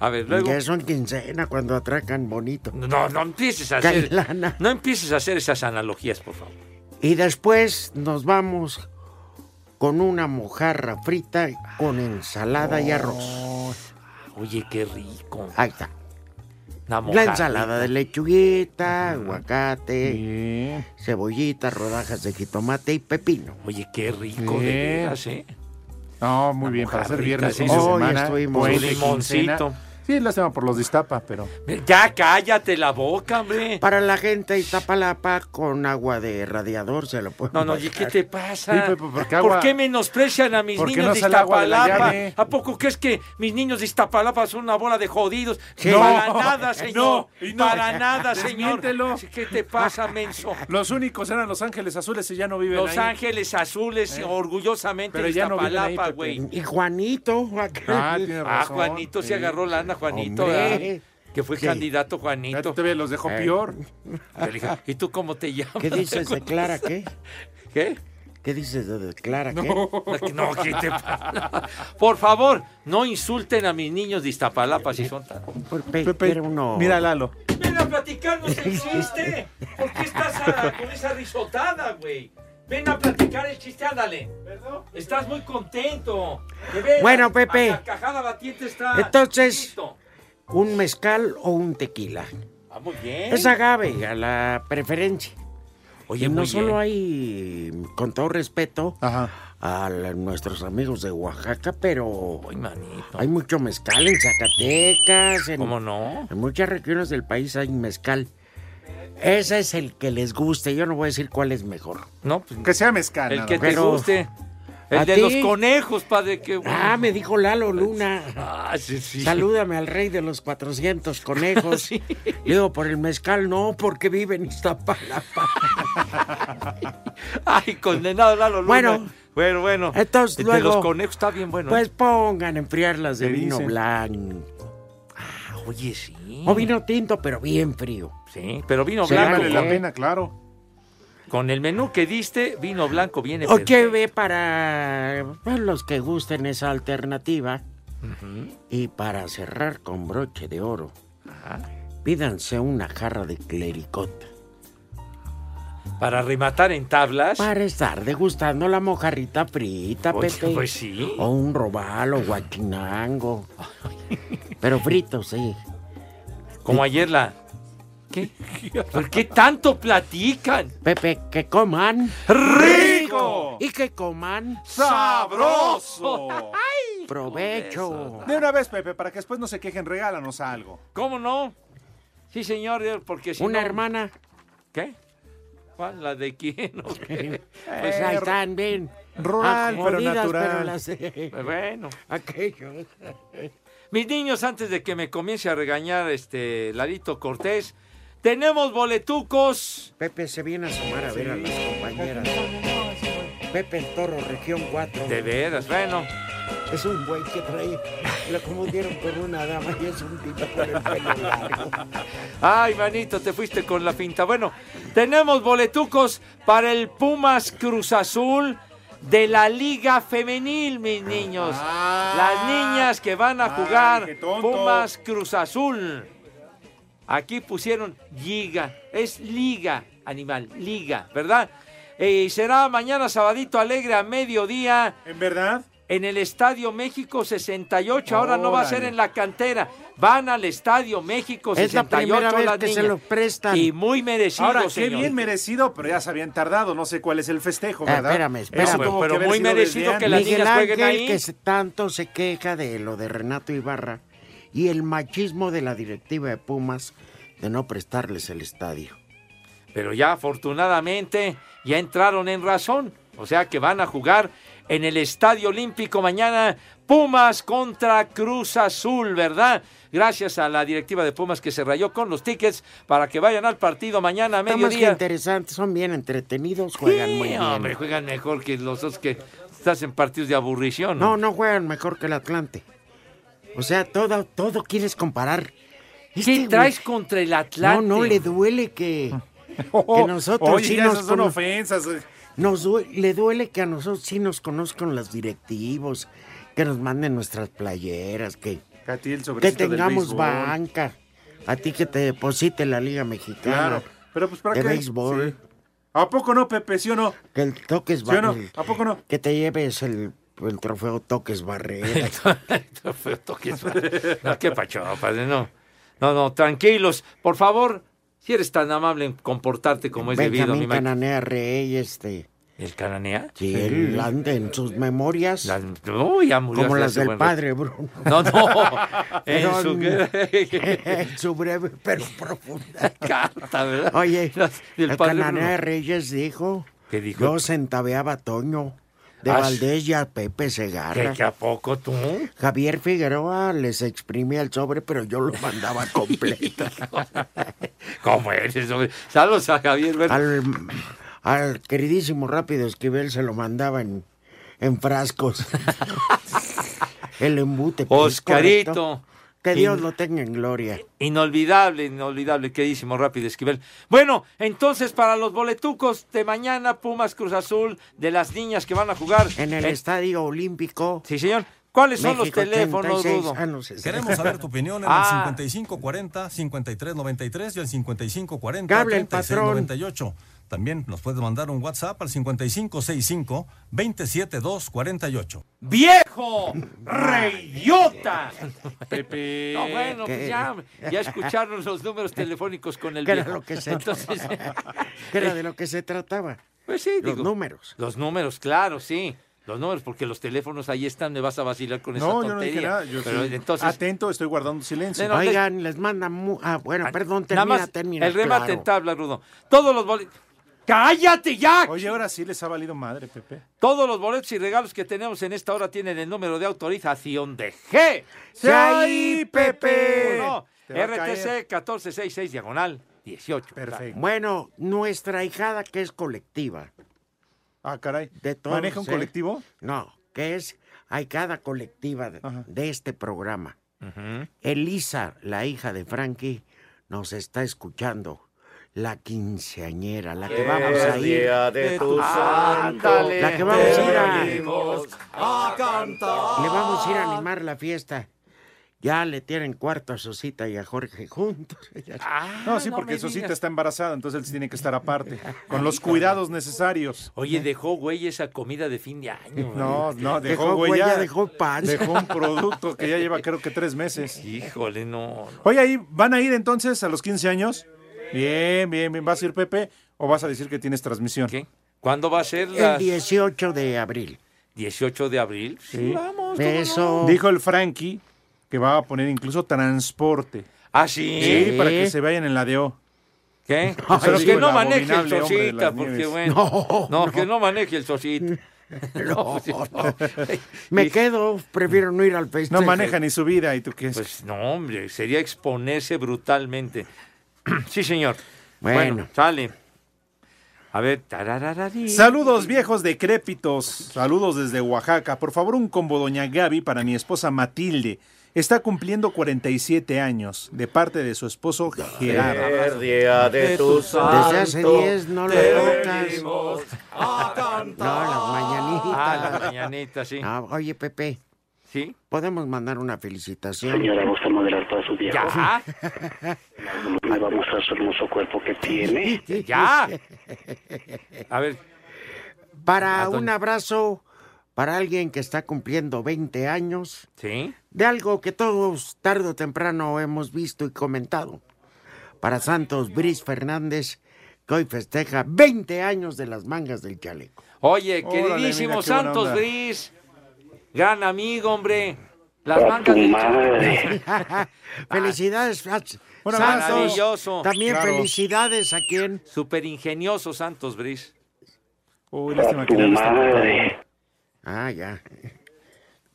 D: A ver, luego.
E: Que son quincena cuando atracan bonito.
D: No, no empieces a hacer.
E: lana.
D: No empieces a hacer esas analogías, por favor.
E: Y después nos vamos con una mojarra frita con ensalada y arroz.
D: Oye, qué rico.
E: Ahí está. La
D: mojarrita.
E: ensalada de lechuguita, aguacate, cebollita, rodajas de jitomate y pepino.
D: Oye, qué rico, de
C: Bien.
D: veras, ¿eh?
C: No, muy bien, para hacer viernes,
D: sí.
C: fin de
E: Hoy
C: semana.
E: estuvimos-
C: puente,
D: Su limoncito.
C: quincena. Sí, lástima por los de Iztapa, pero...
D: Ya cállate la boca, hombre.
E: Para la gente de Iztapalapa con agua de radiador se lo puede
D: No, no, ¿y qué te pasa?
C: Sí, Pepe, porque
D: ¿Por qué menosprecian a mis
C: ¿Por qué
D: niños
C: no
D: de
C: la
D: Iztapalapa? ¿A poco crees que mis niños de Iztapalapa son una bola de jodidos?
C: Sí.
D: Para
C: No,
D: nada, *laughs* señor.
C: no, no.
D: Para nada, *laughs* señor. ¿Qué te pasa, menso? *laughs*
C: Los únicos eran Los Ángeles Azules y ya no viven
D: Los
C: ahí.
D: Ángeles Azules,
C: Eh.
D: orgullosamente
C: Pero
D: de
C: ya no viven ahí,
D: Iztapalapa, güey.
E: Y Juanito. aquel-
C: Ah, tiene
D: Ah,
C: razón.
D: Juanito se agarró lana, Juanito. ¿verdad? Que fue
E: Sí.
D: candidato,
C: Ya
D: Juanito.
C: te ve, los dejó
E: Eh.
C: peor.
D: ¿Y tú cómo te llamas?
E: ¿Qué dices de Clara qué?
D: ¿Qué?
E: ¿Qué dices de Clara qué?
D: No, ¿qué te pasa? Por favor, no insulten a mis niños de Iztapalapa si son tan...
E: Por Pe-
C: Pepe,
E: uno...
C: mira Lalo.
D: Ven a platicarnos el chiste. ¿Por qué estás a- con esa risotada, güey? Ven a platicar el chiste, ándale. Estás muy contento. Veras,
E: Bueno, Pepe.
D: a carcajada batiente está.
E: Entonces-. ¿Un mezcal o un tequila?
D: Ah, muy bien.
E: Es agave, a la preferencia.
D: Oye,
E: y no solo
D: bien.
E: hay, con todo respeto,
C: Ajá.
E: a la- nuestros amigos de Oaxaca, pero
D: Ay, manito.
E: hay mucho mezcal en Zacatecas, en,
D: ¿Cómo no?
E: en muchas regiones del país hay mezcal. Ese es el que les guste, yo no voy a decir cuál es mejor.
D: No, pues,
C: Que sea mezcal.
D: el que te
E: Pero-
D: guste. El
E: ¿A
D: de
E: ti?
D: los conejos, padre. Que...
E: Ah, me dijo Lalo Luna.
D: Ah, sí, sí.
E: Salúdame al rey de los 400 conejos. *laughs*
D: Sí.
E: Le digo, por el mezcal no, porque vive en Iztapalapa. *laughs*
D: Ay, condenado Lalo Luna.
E: Bueno.
D: bueno, bueno.
E: Entonces,
D: El de
E: luego-
D: los conejos está bien bueno.
E: Pues pongan a enfriarlas de
C: ¿Qué
E: vino
C: dicen?
E: blanco.
D: Ah, Oye, sí.
E: O vino tinto, pero bien frío.
D: Sí, pero vino
E: Sí,
D: blanco.
C: Vale la
E: ¿eh?
C: pena, claro.
D: Con el menú que diste, vino blanco viene
E: O
D: perfecto.
E: ve para pues, los que gusten esa alternativa. Y para cerrar con broche de oro, pídanse una jarra de clericot.
D: Para rematar en tablas.
E: Para estar degustando la mojarrita frita,
D: Oye,
E: Pepe.
D: pues sí.
E: O un robalo, guachinango. *laughs* Pero frito, sí.
D: Como ayer la. ¿Qué? ¿Por qué tanto platican?
E: Pepe, que coman.
C: ¡Rico!
E: Y que coman.
C: ¡Sabroso! *laughs*
E: Provecho.
C: De una vez, Pepe, para que después no se quejen, regálanos algo.
D: ¿Cómo no? Sí, señor, porque si
E: Una
D: no-
E: hermana.
D: ¿Qué? ¿Cuál? ¿La de quién? *laughs* o qué?
E: Pues ahí están bien.
C: Rural, pero natural.
E: pero las de- *laughs*
D: Bueno.
E: Aquellos.
D: Mis niños, antes de que me comience a regañar este Larito Cortés, tenemos boletucos.
E: Pepe se viene a sumar a ver a las compañeras. Pepe el Toro, región 4.
D: De veras, bueno.
E: Es un güey que trae. Lo confundieron con una dama y es un tipo con el pelo largo.
D: Ay, manito, te fuiste con la pinta. Bueno, tenemos boletucos para el Pumas Cruz Azul de la Liga Femenil, mis niños. Las niñas que van a jugar. Pumas Cruz Azul. Aquí pusieron Liga, es Liga, animal, Liga, ¿verdad? Eh, será mañana sabadito alegre a mediodía
C: ¿En verdad?
D: en el Estadio México 68. Ahora no va a ser en la cantera. Van al Estadio México
E: Es la
D: 68
E: primera vez
D: las
E: que se
D: niñas.
E: lo prestan.
D: Y muy merecido,
C: Ahora, qué
D: señor.
C: bien merecido, pero ya se habían tardado. No sé cuál es el festejo,
E: Ah,
C: ¿verdad?
E: espérame,
C: Eso
E: espérame.
D: Pero muy merecido que las
E: Miguel
D: niñas jueguen
E: Ángel,
D: ahí.
E: que tanto se queja de lo de Renato Ibarra y el machismo de la directiva de Pumas de no prestarles el estadio.
D: Pero ya afortunadamente ya entraron en razón. O sea que van a jugar en el Estadio Olímpico mañana Pumas contra Cruz Azul, ¿verdad? Gracias a la directiva de Pumas que se rayó con los tickets para que vayan al partido mañana a
E: Está más que
D: mediodía.
E: interesantes, son bien entretenidos, juegan
D: Sí,
E: muy bien.
D: hombre, juegan mejor que los otros que estás en partidos de aburrición.
E: No, no juegan mejor que el Atlante. O sea, todo, todo quieres comparar.
D: ¿Qué
E: Este güey-
D: traes contra el Atlante?
E: No, no le duele que, *laughs* que nosotros
C: Oye,
E: sí nos
C: esas son ofensas.
E: nos due- le duele que a nosotros sí nos conozcan los directivos, que nos manden nuestras playeras, que,
C: A ti el
E: que
C: del
E: tengamos
C: béisbol.
E: banca, a ti que te deposite la Liga Mexicana
C: Claro. Pero pues para
E: de
C: qué.
E: béisbol,
C: Sí. ¿A poco no, Pepe? ¿Sí o no?
E: que el toques
C: ¿Sí o no? ¿A poco no?
E: que te lleves el, el trofeo Toques Barrera. *laughs*
D: Feo toque. No, qué pacho, padre, no. No, no, tranquilos. Por favor, si eres tan amable en comportarte como es debido, mi Mike.
E: Cananea Rey, este,
D: ¿El cananea?
E: Sí, él anda en sus memorias.
D: no, ya murió
E: Como las del
D: buen
E: padre. Bruno.
D: No, no. *laughs* En su, *laughs*
E: en su breve pero profunda
D: carta, ¿verdad?
E: Oye, el Cananea. Reyes dijo,
D: ¿Qué dijo?
E: yo centaveaba a Toño de
D: Ah,
E: Valdés y a Pepe Segarra.
D: ¿Que, que a poco tú?
E: Javier Figueroa les exprimía el sobre, pero yo lo mandaba *laughs* completo. *laughs*
D: ¿Cómo eres? hombre? Saludos a Javier.
E: Al, al queridísimo Rápido Esquivel se lo mandaba en, en frascos. *laughs* el embute. pues,
D: Oscarito.
E: Que Dios
D: In-
E: lo tenga en gloria.
D: Inolvidable, inolvidable, queridísimo Rápido Esquivel. Bueno, entonces para los boletucos de mañana, Pumas Cruz Azul, de las niñas que van a jugar.
E: En el Estadio Olímpico.
D: Sí, señor. ¿Cuáles son
E: México
D: los teléfonos,
E: 86?
D: Rudo?
E: Ah, no sé.
I: Queremos saber tu opinión en
D: Ah.
I: el 5540-5393 y el 5540-3698. También nos puedes mandar un WhatsApp al 5565-27248.
D: ¡Viejo! *laughs* ¡Reyota!
C: Pepe.
D: No, bueno,
E: ¿Qué?
D: pues ya, ya escucharon los números telefónicos con el
E: era
D: viejo.
E: lo que se-
D: Entonces,
E: Que era de lo que se trataba.
D: pues sí,
E: Los
D: digo,
E: números.
D: Los números, claro, sí. Los números, porque los teléfonos ahí están, me vas a vacilar con esa
C: No, yo no
D: tontería.
C: dije nada. Yo
D: Pero entonces,
C: atento, estoy guardando silencio.
D: No, no,
E: Oigan, les manda... mu- Ah, bueno, perdón,
D: nada
E: termina,
D: más
E: termina.
D: el remate
E: claro.
D: en tabla, Rudo. Todos los boletos... ¡Cállate ya!
C: Oye, ahora sí les ha valido madre, Pepe.
D: Todos los boletos y regalos que tenemos en esta hora tienen el número de autorización de G.
E: ¡Sí, Pepe!
D: No,
C: Te va a
D: RTC
C: caer.
D: 1466 diagonal 18.
C: Perfecto.
E: Bueno, nuestra hijada que es colectiva.
C: Ah, caray.
E: De todos,
C: ¿Maneja un
E: ¿eh?
C: colectivo?
E: No, que es ahijada colectiva de, este programa. Elisa, la hija de Frankie, nos está escuchando. La quinceañera, la que vamos a ir.
D: de tu Ándale.
E: La que vamos a ir a-
D: a cantar.
E: Le vamos a ir a animar la fiesta. Ya le tienen cuarto a Sosita y a Jorge juntos. *laughs*
C: No, sí,
D: Ah, no
C: porque
D: me
C: Sosita
D: digas.
C: está embarazada, entonces él sí tiene que estar aparte, *laughs* con los cuidados necesarios.
D: Oye, dejó güey esa comida de fin de año.
C: No, no, dejó,
E: Dejó
C: huella,
E: huella, dejó paz.
C: Dejó un *laughs* producto que ya lleva creo que tres meses.
D: Híjole, no. no.
C: Oye, ahí, ¿van a ir entonces a los 15 años? Bien, bien, bien. ¿Vas a ir, Pepe? ¿O vas a decir que tienes transmisión?
D: ¿Qué? ¿Cuándo va a ser
E: El
D: la
E: 18 de abril.
D: 18 de abril? Sí, vamos. ¿cómo
E: Eso.
C: Dijo el Frankie que va a poner incluso transporte.
D: ¿Ah, sí?
C: Sí, para que se vayan en la DO.
D: ¿Qué?
C: Ay, *laughs*
D: Pero
C: sí,
D: que
C: el
D: no maneje el Sosita,
C: las
D: porque bueno.
E: No,
D: No, que no maneje el Sosita. *laughs*
E: No, *laughs*
D: sí, no.
E: Me quedo, prefiero no ir al festejo.
C: No maneja ni su vida, ¿y tú qué es?
D: Pues no, hombre, sería exponerse brutalmente. *clears throat* sí, señor.
E: Bueno.
D: sale. A ver, tararararí.
C: Saludos viejos decrépitos, saludos desde Oaxaca. Por favor, un combo Doña Gaby para mi esposa Matilde. Está cumpliendo 47 años, de parte de su esposo Gerardo.
E: día
D: de tu
E: Desde hace 10 no lo tocas.
D: venimos a cantar.
E: No, las mañanitas.
D: Ah, la mañanita, sí.
E: Ah, oye, Pepe,
D: ¿Sí?
E: ¿podemos mandar una felicitación?
S: Señora, ¿gusta moderar para su viejo?
D: ¿Ya? *laughs*
S: Me va a mostrar su hermoso cuerpo que tiene.
D: ¿Ya? A ver,
E: Para un abrazo para alguien que está cumpliendo 20 años
D: ¿sí?
E: de algo que todos tarde o temprano hemos visto y comentado. Para Santos Bris Fernández, que hoy festeja 20 años de las mangas del chaleco.
D: Oye,
C: Órale,
D: queridísimo
C: mira
D: Santos
C: onda.
D: Gran amigo, hombre. Las
S: A
D: mangas
S: tu
D: del
S: madre. *laughs*
E: felicidades, Fats-
C: Un
E: Santos.
C: abrazo.
D: Maravilloso.
E: También
C: Claro.
E: felicidades a quien.
D: Súper ingenioso Santos Bris.
C: Uy, lástima que
S: madre.
E: Ah, ya.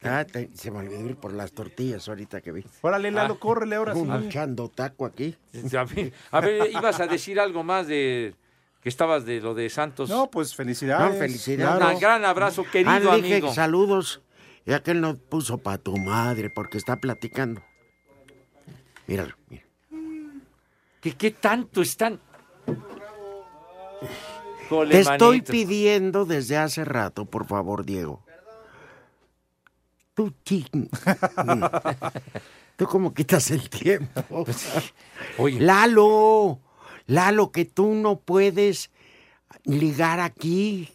E: Ah, te- se me olvidó ir por las tortillas ahorita que vi.
C: Órale, Lalo,
D: Ah.
C: córrele ahora sí.
E: Un chando taco aquí.
D: A ver, a ver, ibas a decir algo más de que estabas de lo de Santos.
C: No, pues felicidades.
E: No, felicidades.
C: Claro.
D: Un gran abrazo, querido
E: ah, dije
D: amigo.
E: saludos. Y aquel no puso pa' tu madre porque está platicando. Míralo, mira.
D: ¿Qué, qué tanto están? Jole,
E: Te estoy
D: manito.
E: pidiendo desde hace rato, por favor, Diego. Tú, ching. Tú cómo quitas el tiempo.
D: Oye,
E: Lalo, Lalo, que tú no puedes ligar aquí.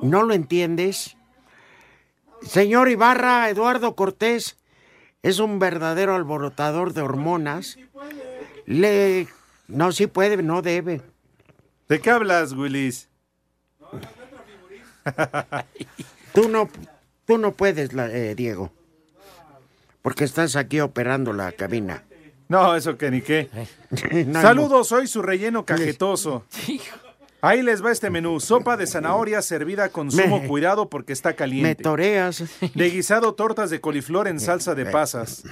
E: ¿No lo entiendes? Señor Ibarra, Eduardo Cortés es un verdadero alborotador de hormonas. Le... No, sí puede, no debe.
C: ¿De qué hablas, Willis? *laughs*
E: Tú no, tú no puedes, eh, Diego. Porque estás aquí operando la cabina.
C: No, eso que ni qué. *laughs*
E: No
C: Saludos, soy su relleno cajetoso. *laughs* Ahí les va este menú. Sopa de zanahoria servida con sumo
E: Me-
C: cuidado porque está
E: Me
C: caliente.
E: toreas. *laughs*
C: De guisado tortas de coliflor en salsa de pasas.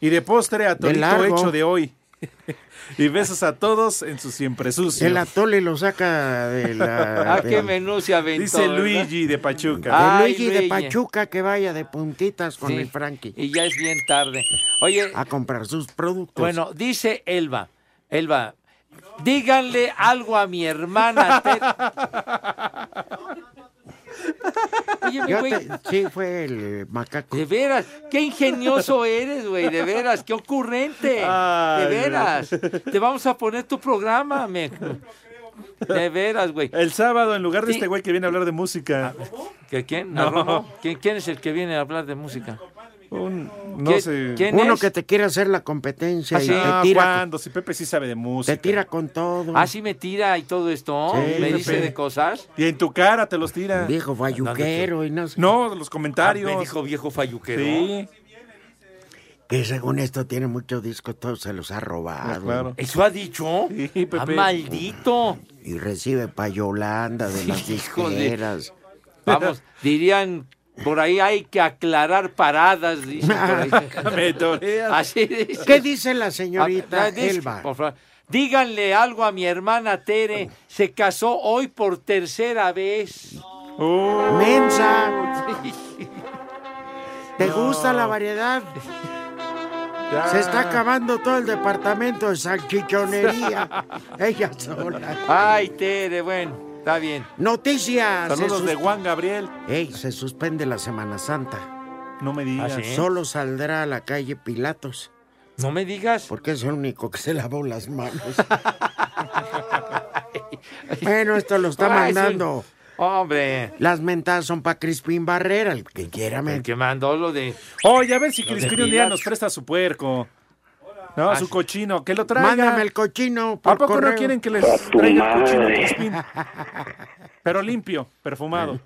C: Y de postre atolito hecho de hoy. *laughs* y besos a todos en su siempre sucio.
E: El atole lo saca de la... *laughs*
D: Ah,
E: de-
D: qué menú se aventó.
C: Dice
D: ¿verdad?
C: Luigi de Pachuca.
E: de
D: Ay,
E: Luigi de. Pachuca que vaya de puntitas con
D: Sí.
E: el Frankie
D: Y ya es bien tarde. Oye,
E: a comprar sus productos.
D: bueno, dice Elba. Elba, díganle algo a mi hermana. *laughs* Oye, mi
E: Yo
D: güey,
E: te- sí, fue el macaco.
D: de veras, qué ingenioso eres, güey, de veras, qué ocurrente.
C: Ay,
D: de veras. Te vamos a poner tu programa, me. De veras, güey.
C: El sábado, en lugar de
D: Sí.
C: este güey que viene a hablar de música.
D: ¿Que ¿Quién?
C: No.
D: ¿Narromo? ¿Quién, quién es el que viene a hablar de música?
C: Un, no
D: ¿Qué-
C: sé.
D: quién
E: Uno
D: es?
E: que te quiere hacer la competencia y
C: Ah,
E: te tira,
C: ¿cuándo? Si Pepe sí sabe de música.
E: te tira con todo.
D: Ah, sí me tira y todo esto.
E: Sí,
D: me dice
C: Pepe.
D: de cosas.
C: Y en tu cara te los tira.
E: Viejo falluquero y no sé.
C: No, los
D: Ah,
C: comentarios.
D: me dijo viejo falluquero.
C: Sí,
E: Que según esto tiene muchos discos, todos se los ha robado.
C: claro.
D: ¿Eso ha dicho?
C: Sí,
D: Ah,
C: Pepe.
D: maldito.
E: Y recibe payolanda de las
D: Hijo de-
E: disqueras.
D: Vamos, dirían, por ahí hay que aclarar paradas, dicen por ahí. *laughs*
C: Me.
D: Así dice.
E: ¿Qué dice la señorita
D: Ah, dice,
E: Elba?
D: por favor, Díganle algo a mi hermana Tere. Se casó hoy por tercera vez.
C: Oh.
E: ¡Mensa! ¿Te gusta la variedad?
C: Ya.
E: Se está acabando todo el departamento de salchichonería. *laughs* Ella sola.
D: Ay, Tere, bueno, está bien.
E: Noticias.
C: Saludos de Juan Gabriel.
E: Ey, se suspende la Semana Santa.
C: No me digas.
D: ¿Ah, sí?
E: Solo saldrá a la calle Pilatos.
D: No me digas.
E: Porque es el único que se lavó las manos. *laughs* bueno, esto lo está
D: Ay,
E: mandando.
D: Hombre,
E: Las mentadas son para Crispín Barrera, el que quiera.
D: el que mandó lo de...
C: Oye, a ver si Crispín un día nos presta su puerco. No,
D: Ah,
C: su cochino. Que lo traiga.
E: Mándame el cochino por
C: ¿A poco
E: correo.
C: no quieren que les traiga el cochino? *laughs* Pero limpio, perfumado.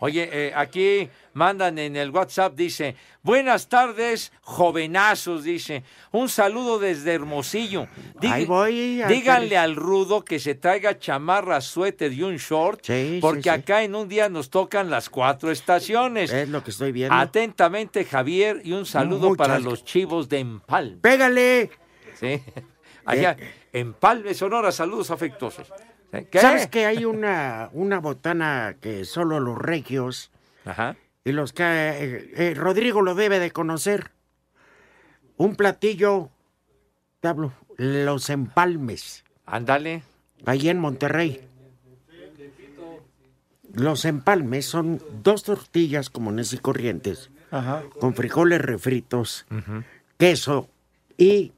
D: Oye, eh, aquí mandan en el WhatsApp, dice, buenas tardes, jovenazos, dice, un saludo desde Hermosillo.
E: Ahí voy,
D: díganle al rudo que se traiga chamarra, suéter y un short,
E: Sí,
D: porque
E: sí.
D: acá en un día nos tocan las cuatro estaciones.
E: Es lo que estoy viendo.
D: Atentamente, Javier, y un saludo
E: Muchas
D: para los chivos de Empalme.
E: ¡Pégale!
D: ¿sí? Allá, Empalme, Sonora, saludos afectuosos. ¿Qué?
E: ¿Sabes que hay una, una botana que solo los regios
D: Ajá.
E: y los que eh, eh, Rodrigo lo debe de conocer? Un platillo, te hablo, los empalmes,
D: Ándale.
E: allí en Monterrey. Los empalmes son dos tortillas comunes y corrientes
C: Ajá.
E: con frijoles refritos, queso y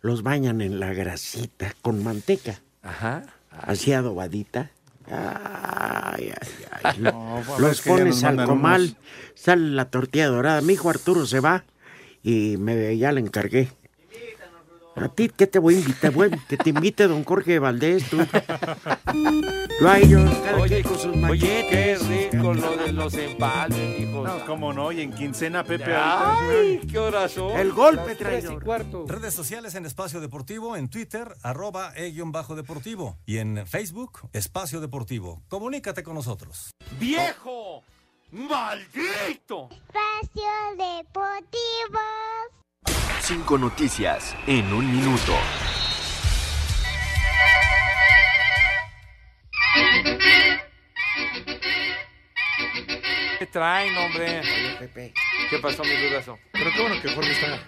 E: los bañan en la grasita con manteca,
D: Ajá.
E: Así adobadita. Ay, ay, ay. *laughs*
C: No, ver,
E: los pones al comal,
C: unos.
E: sale la tortilla dorada. Mi hijo Arturo se va y me, ya le encargué. ¿A ti qué te voy a invitar? Bueno, que te invite don Jorge Valdés, tú. Yo a ellos, cada
D: Oye,
E: con sus
D: Oye, qué rico lo de los empalmes, hijo.
C: No, cómo no. Y en quincena, Pepe.
D: Ay, qué horas son.
E: El golpe
Q: Tres y
E: traidor.
Q: cuarto.
I: Redes sociales en Espacio Deportivo, en Twitter, arroba e-deportivo. Y en Facebook, Espacio Deportivo. Comunícate con nosotros.
D: ¡Viejo! ¡Maldito!
J: Espacio Deportivo.
B: Cinco noticias en un minuto.
D: ¿Qué traen, hombre?
E: Pepe.
D: ¿Qué pasó, mi dudazo?
C: Pero qué bueno que Jorge está.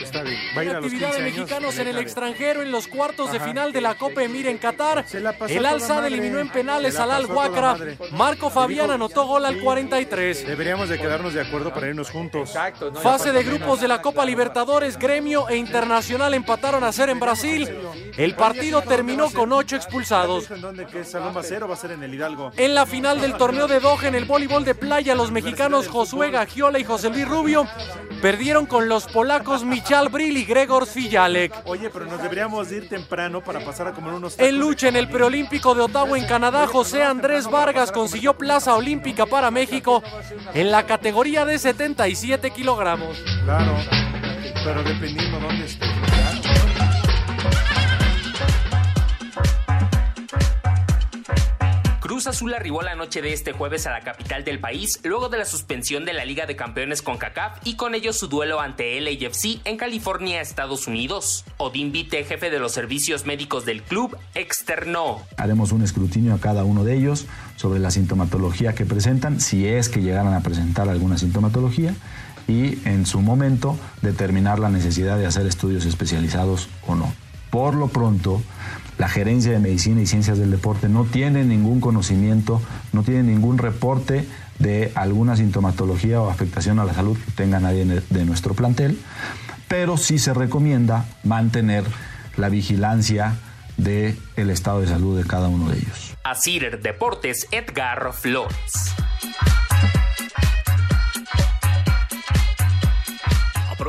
C: Está bien. Va a ir a los
L: actividad
C: 15
L: de
C: años.
L: mexicanos en el extranjero en los cuartos de final de la Copa Emir en Qatar. El
C: toda
L: Al Sadd
C: madre.
L: eliminó en penales al Al Wakra. Marco Fabián anotó gol al 43.
C: Deberíamos de quedarnos de acuerdo para irnos juntos.
D: Exacto, ¿no?
L: Fase de grupos de la Copa Libertadores, Gremio e Internacional empataron a cero en Brasil. El partido terminó con ocho expulsados.
C: ¿En dónde? ¿Qué salón va a ser o va a ser en el Hidalgo?
L: En la final del torneo de Doha en el voleibol de playa, los mexicanos Josué Gagiola y José Luis Rubio
T: Perdieron con los polacos Michal Bril y Gregor Fijalek.
C: Oye, pero nos deberíamos ir temprano para pasar a comer unos
T: En lucha en el preolímpico de Ottawa en Canadá, José Andrés Vargas consiguió plaza olímpica para México en la categoría de 77 kilogramos.
C: Claro, pero dependiendo dónde estés.
N: Cruz Azul arribó la noche de este jueves a la capital del país luego de la suspensión de la Liga de Campeones con CACAF y con ello su duelo ante LAFC en California, Estados Unidos. Odín Vite, jefe de los servicios médicos del club, externó.
U: Haremos un escrutinio a cada uno de ellos sobre la sintomatología que presentan, si es que llegaran a presentar alguna sintomatología, y en su momento determinar la necesidad de hacer estudios especializados o no. Por lo pronto, la Gerencia de Medicina y Ciencias del Deporte no tiene ningún conocimiento, no tiene ningún reporte de alguna sintomatología o afectación a la salud que tenga nadie de nuestro plantel, pero sí se recomienda mantener la vigilancia del el estado de salud de cada uno de ellos.
N: Asir Deportes, Edgar Flores.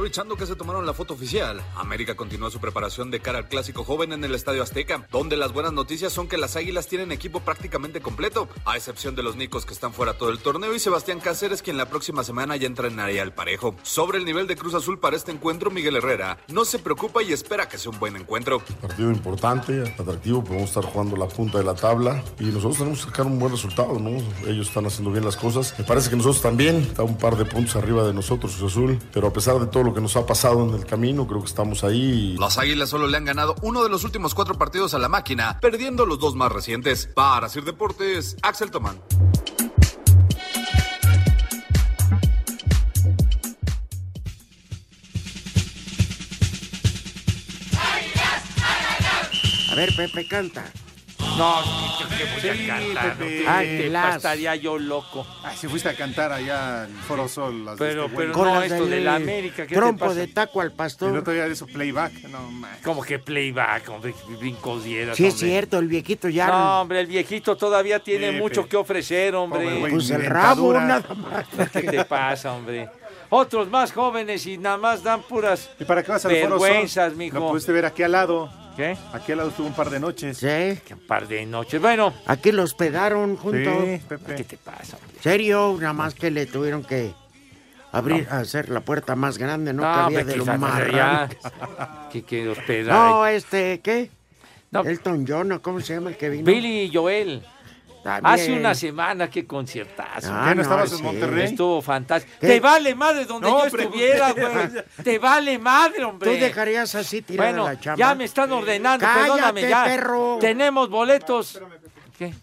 V: Aprovechando que se tomaron la foto oficial, América continúa su preparación de cara al clásico joven en el Estadio Azteca, donde las buenas noticias son que las Águilas tienen equipo prácticamente completo, a excepción de los Nicos que están fuera todo el torneo y Sebastián Cáceres quien la próxima semana ya entrenaría al parejo. Sobre el nivel de Cruz Azul para este encuentro, Miguel Herrera no se preocupa y espera que sea un buen encuentro.
W: Partido importante, atractivo, podemos estar jugando la punta de la tabla y nosotros tenemos que sacar un buen resultado, ¿no? Ellos están haciendo bien las cosas. Me parece que nosotros también, está un par de puntos arriba de nosotros, Cruz Azul, pero a pesar de todo lo que nos ha pasado en el camino, creo que estamos ahí.
V: Las Águilas solo le han ganado uno de los últimos cuatro partidos a la máquina, perdiendo los dos más recientes. Para Sir Deportes, Axel Tomán.
E: A ver, Pepe, canta.
D: No, que voy a
C: Sí,
D: cantar.
C: Pepe.
D: Ay, te
E: Las-
D: estaría yo loco.
C: Ay, si fuiste a cantar allá al Foro Sol. Las de
D: Pero-
C: este
D: pero no, esto de la América, ¿qué te
E: Trompo
D: pasa?
E: de taco al
C: El
E: pastor.
C: otro día de eso, playback. No, man.
D: Como que playback, hombre, brincos dieras,
E: Sí, es
D: hombre.
E: cierto, el viejito ya.
D: No, hombre, el viejito todavía tiene
C: Pepe.
D: mucho que ofrecer, hombre.
C: Pobre güey,
E: pues el rabo, nada más. *laughs*
D: ¿Qué te pasa, hombre? Otros más jóvenes y nada más dan puras
C: ¿Y para qué vas al Foro Sol?
D: vergüenzas, mijo.
C: Lo pudiste ver aquí al lado.
D: ¿Qué?
C: Aquí al lado estuvo un par de noches.
E: Sí,
D: Un par de noches. Bueno,
E: aquí lo hospedaron juntos.
C: Sí, Pepe.
D: ¿qué te pasa, hombre?
E: Serio, nada más que le tuvieron que abrir, hacer la puerta más grande, no, cabía
D: hombre,
E: de
D: que
E: lo
D: sa-
E: más
D: ya. Que, que hospedar.
E: No, este, ¿qué?
D: No.
E: Elton John, ¿no? ¿cómo se llama el que vino?
D: Billy y Joel.
E: También.
D: Hace una semana, qué conciertazo.
E: Ah,
C: ¿Qué, no
E: no,
C: estabas
E: sí.
C: en Monterrey?
D: Estuvo fantástico.
E: ¿Qué?
D: Te vale madre donde
C: No,
D: yo estuviera, güey. *laughs* Te vale madre,
E: ¿Tú
D: hombre.
E: dejarías así tirada
D: Bueno,
E: la chamba?
D: ya me están ordenando,
E: Cállate,
D: perdóname ya.
E: perro.
D: Tenemos boletos. ¿Qué?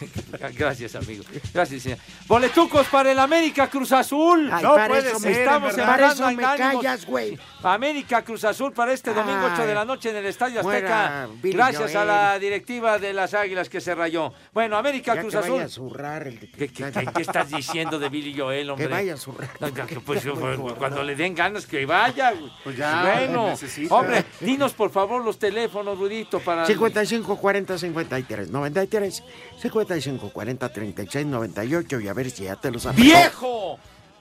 D: *laughs* Gracias, amigo. Gracias, señor. Boletucos para el América Cruz Azul.
E: Ay,
D: no
E: para
D: puede
E: eso
D: ser.
E: me-
D: Estamos
E: para eso me callas, güey.
D: América Cruz Azul para este domingo
E: Ay.
D: 8 de la noche en el Estadio Azteca.
E: Billy
D: Gracias a la directiva de las Águilas que se rayó. Bueno, América
E: Ya
D: Cruz
E: que
D: Azul.
E: vaya a zurrar el...
D: ¿Qué, qué- qué- qué estás diciendo de Billy Joel, hombre?
E: Que vaya a zurrar.
D: No, no, que pues, *laughs* cuando le den ganas que vaya. güey.
C: Pues ya,
D: bueno, hombre, dinos por favor los teléfonos, Rudito, para...
E: 55 40 53 93 55 40 36 98 y a ver si ya te los aplicó.
D: ¡Viejo!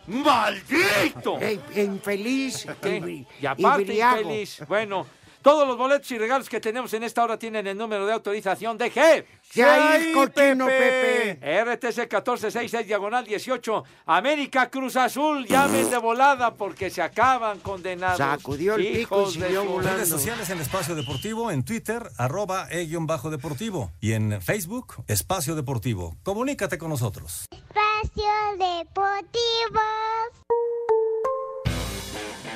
D: ¡Maldito!
E: Ey, infeliz
D: ¿Qué?
E: y,
D: aparte, infeliz. Bueno, todos los boletos y regalos que tenemos en esta hora tienen el número de autorización de G.
E: ¿Qué hay, cochino Pepe?
D: RTC 1466 diagonal 18. América Cruz Azul, llamen de volada porque se acaban condenados.
E: Sacudió el pico y
D: Hijos de
E: siguió volando.
I: Redes sociales en Espacio Deportivo, en Twitter, arroba e-bajo deportivo. Y en Facebook, Espacio Deportivo. Comunícate con nosotros.
J: Espacio Deportivo.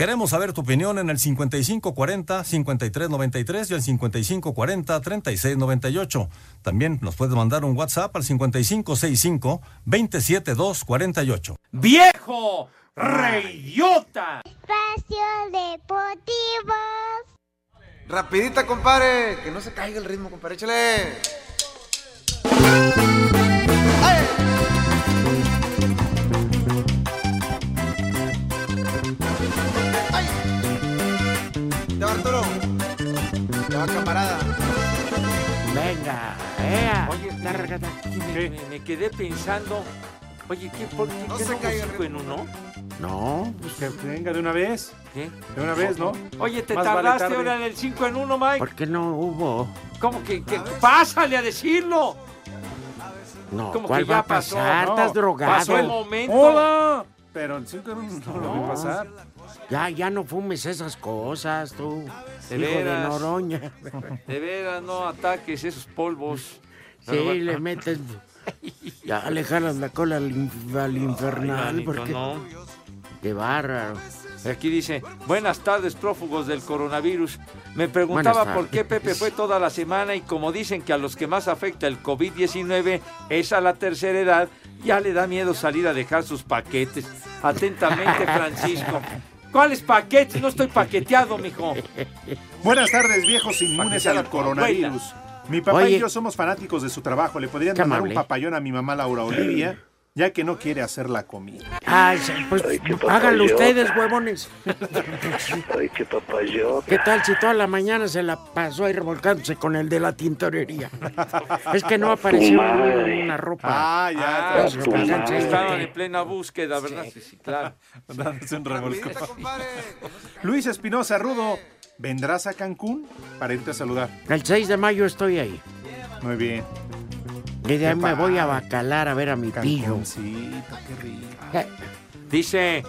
I: Queremos saber tu opinión en el 5540-5393 y el 5540-3698. También nos puedes mandar un WhatsApp al 5565-27248.
D: ¡Viejo! ¡Reidiota!
J: Espacio Deportivo.
X: Rapidita, compadre. Que no se caiga el ritmo, compadre. Échale. Ya va, camarada.
E: Venga, ea.
D: Oye. Me, me- me quedé pensando. Oye, ¿qué, por, qué,
X: No
D: qué
X: se
D: no
X: el
D: cinco en uno?
E: No,
C: Pues que venga de una vez.
D: ¿Qué?
C: De una vez, ¿no?
D: Oye, te
C: Más vale
D: tardaste
C: tarde.
D: ahora en el 5 en 1, Mike.
E: ¿por qué no hubo?
D: ¿Cómo que, que- pásale a decirlo?
E: No,
D: Como
E: ¿cuál
D: que
E: va
D: ya
E: a pasar?
C: pasó.
E: Estás
C: No,
E: drogado.
D: Pasó el momento.
C: ¡Hola! Pero en uno no lo vi pasar.
E: Ya, ya no fumes esas cosas, tú.
D: De
E: hijo de
D: veras.
E: Noroña.
D: De veras, no ataques esos polvos.
E: Sí, le metes. Ya le jalas la cola al, inf- al infernal.
D: manito,
E: porque...
D: no.
E: Qué bárbaro.
D: Aquí dice, buenas tardes prófugos del coronavirus. Me preguntaba por qué. Pepe fue toda la semana y como dicen que a los que más afecta el COVID-19 es a la tercera edad, ya le da miedo salir a dejar sus paquetes. Atentamente, Francisco. ¿Cuáles paquetes? No estoy paqueteado, mijo.
C: Buenas tardes, viejos inmunes al coronavirus. Mi papá
E: Oye.
C: y yo somos fanáticos de su trabajo. Le podrían
E: Qué
C: mandar
E: amable.
C: un papayón a mi mamá Laura Olivia, ya que no quiere hacer la comida.
E: Ay, pues háganlo ustedes, huevones. *laughs*
S: Ay, qué papayón.
E: ¿Qué tal si toda la mañana se la pasó ahí revolcándose con el de la tintorería? Es que no apareció una ropa.
C: Ah, ya.
D: Ah,
E: pues,
S: madre.
D: Estaban en plena búsqueda, ¿verdad? Sí, sí, claro.
C: Dándose un revolcón.
X: Rapidita, compadre.
C: Luis Espinosa Rudo, ¿vendrás a Cancún para irte a saludar?
E: El 6 de mayo estoy ahí.
C: Muy bien.
E: Y de ahí me voy a bacalar a ver a mi pillo.
C: Cancuncito, qué rico.
E: Eh,
D: Dice,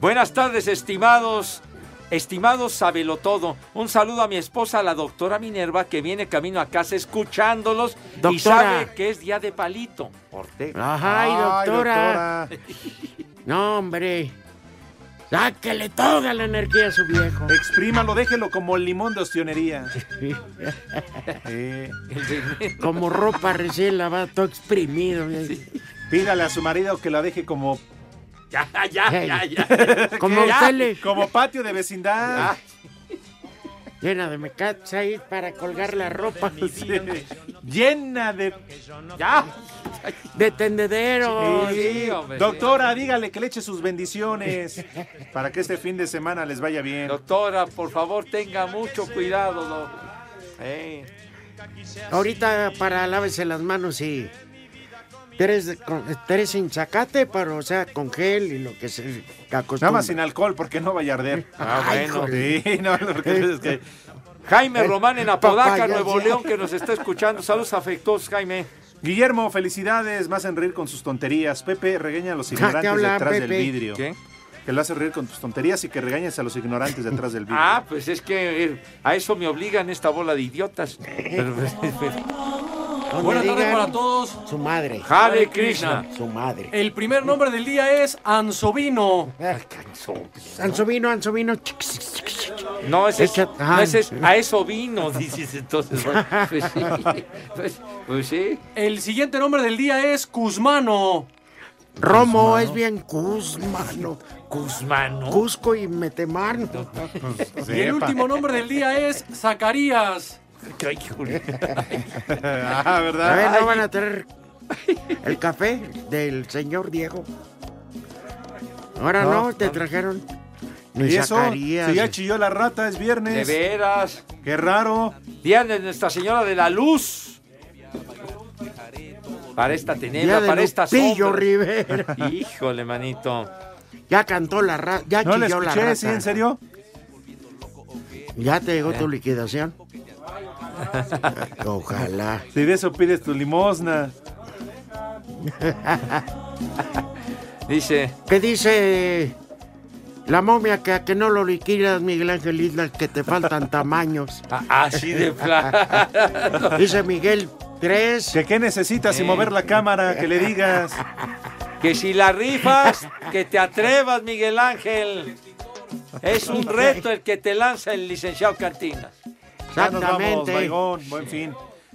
D: buenas tardes, estimados, estimados sabelo todo. Un saludo a mi esposa, la doctora Minerva, que viene camino a casa escuchándolos y
E: Doctora.
D: sabe que es día de palito. Ortega.
E: Ay, doctora. *laughs* No, hombre. Sáquele toda la energía a su viejo.
C: Exprímalo, déjelo como el limón de ostionería. *laughs* Eh,
E: Como ropa recién lavada, todo exprimido.
C: pídale a su marido que la deje como,
D: Ya, ya, ya, ya. *laughs*
E: Como
D: Ya.
C: como patio de vecindad.
E: Llena de mecates ahí para colgar la ropa. *laughs*
C: Sí. Llena de...
D: Ya.
E: De tendedero.
D: Sí, hombre,
C: Doctora, dígale que le eche sus bendiciones para que este fin de semana les vaya bien.
D: Doctora, por favor, tenga mucho cuidado. Eh,
E: Ahorita para lávese las manos y tres, con, tres sin zacate, pero o sea, con gel y lo que se acostumbra.
C: Nada más sin alcohol porque no vaya a arder.
D: Ah,
E: Ay,
D: bueno.
E: joder.
C: Sí, no, que es que...
D: Jaime Román en Apodaca,
E: Papaya,
D: Nuevo
E: ya.
D: León, que nos está escuchando. Saludos afectuosos, Jaime.
C: Guillermo, felicidades, más en reír con sus tonterías. Pepe, regaña a los *laughs*
E: ¿qué
C: ignorantes
E: habla,
C: detrás del vidrio.
D: ¿Qué?
C: Que lo hace reír con tus tonterías y que regañes a los ignorantes detrás del vidrio.
D: Ah, pues es que eh, a eso me obligan esta bola de idiotas. *laughs* Pero- *laughs*
E: No
T: Buenas tardes para todos.
E: Su madre.
D: Hare Krishna.
E: Su madre.
T: El primer nombre del día es Ansovino.
E: Ansovino, Ansovino.
D: No, ese es, no,
E: ah,
D: ese es- a eso vino, *laughs* dices entonces. Pues sí, *laughs* pues, pues sí.
T: El siguiente nombre del día es Cusmano.
E: Romo es bien Cusmano.
D: Cusmano.
E: Cusco y Metemán.
T: Y el último nombre del día es Zacarías.
D: Ay, Julio. *laughs*
C: ah,
E: A
C: ¿verdad?
E: ver, ¿no van a traer el café del señor Diego? Ahora no,
C: No,
E: te
C: no.
E: trajeron. Ni
C: ¿Y eso?
E: Zacarías.
C: Si ya chilló la rata, es
D: De
C: viernes.
D: veras.
C: Qué raro.
D: Día de Nuestra Señora de la Luz. Para esta tenebra,
E: de
D: para esta sombra.
E: Rivera. *laughs*
D: Híjole, manito.
E: Ya cantó la rata. Ya
C: No le
E: chilló la
C: escuché,
E: rata.
C: ¿sí? ¿En serio?
E: ¿Ya te llegó
D: Eh.
E: tu liquidación? Ojalá.
C: Si de eso pides tu limosna.
D: Dice,
E: ¿Qué dice la momia que a que no lo liquidas, Miguel Ángel Isla, que te faltan tamaños?
D: "Ah, así de plano.
E: Dice Miguel, tres.
C: ¿Que qué necesitas sin
D: Eh.
C: mover la cámara? Que le digas.
D: Que si la rifas, que te atrevas, Miguel Ángel. Es un reto el que te lanza el licenciado Cantinas.
C: Ya nos vamos,
E: Exactamente.
C: Baigón. Buen fin.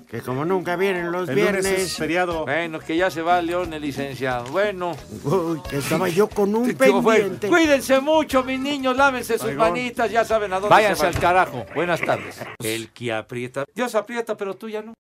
E: Que como nunca vienen los
C: El lunes
E: viernes.
C: es feriado.
D: Bueno, que ya se va León, el licenciado. Bueno.
E: Uy, que estaba yo con un *laughs* pendiente.
D: Cuídense mucho, mis niños, lávense sus
E: Baigón.
D: manitas, ya saben a dónde Váyanse al carajo. Buenas tardes. El que aprieta. Dios aprieta, pero tú ya no.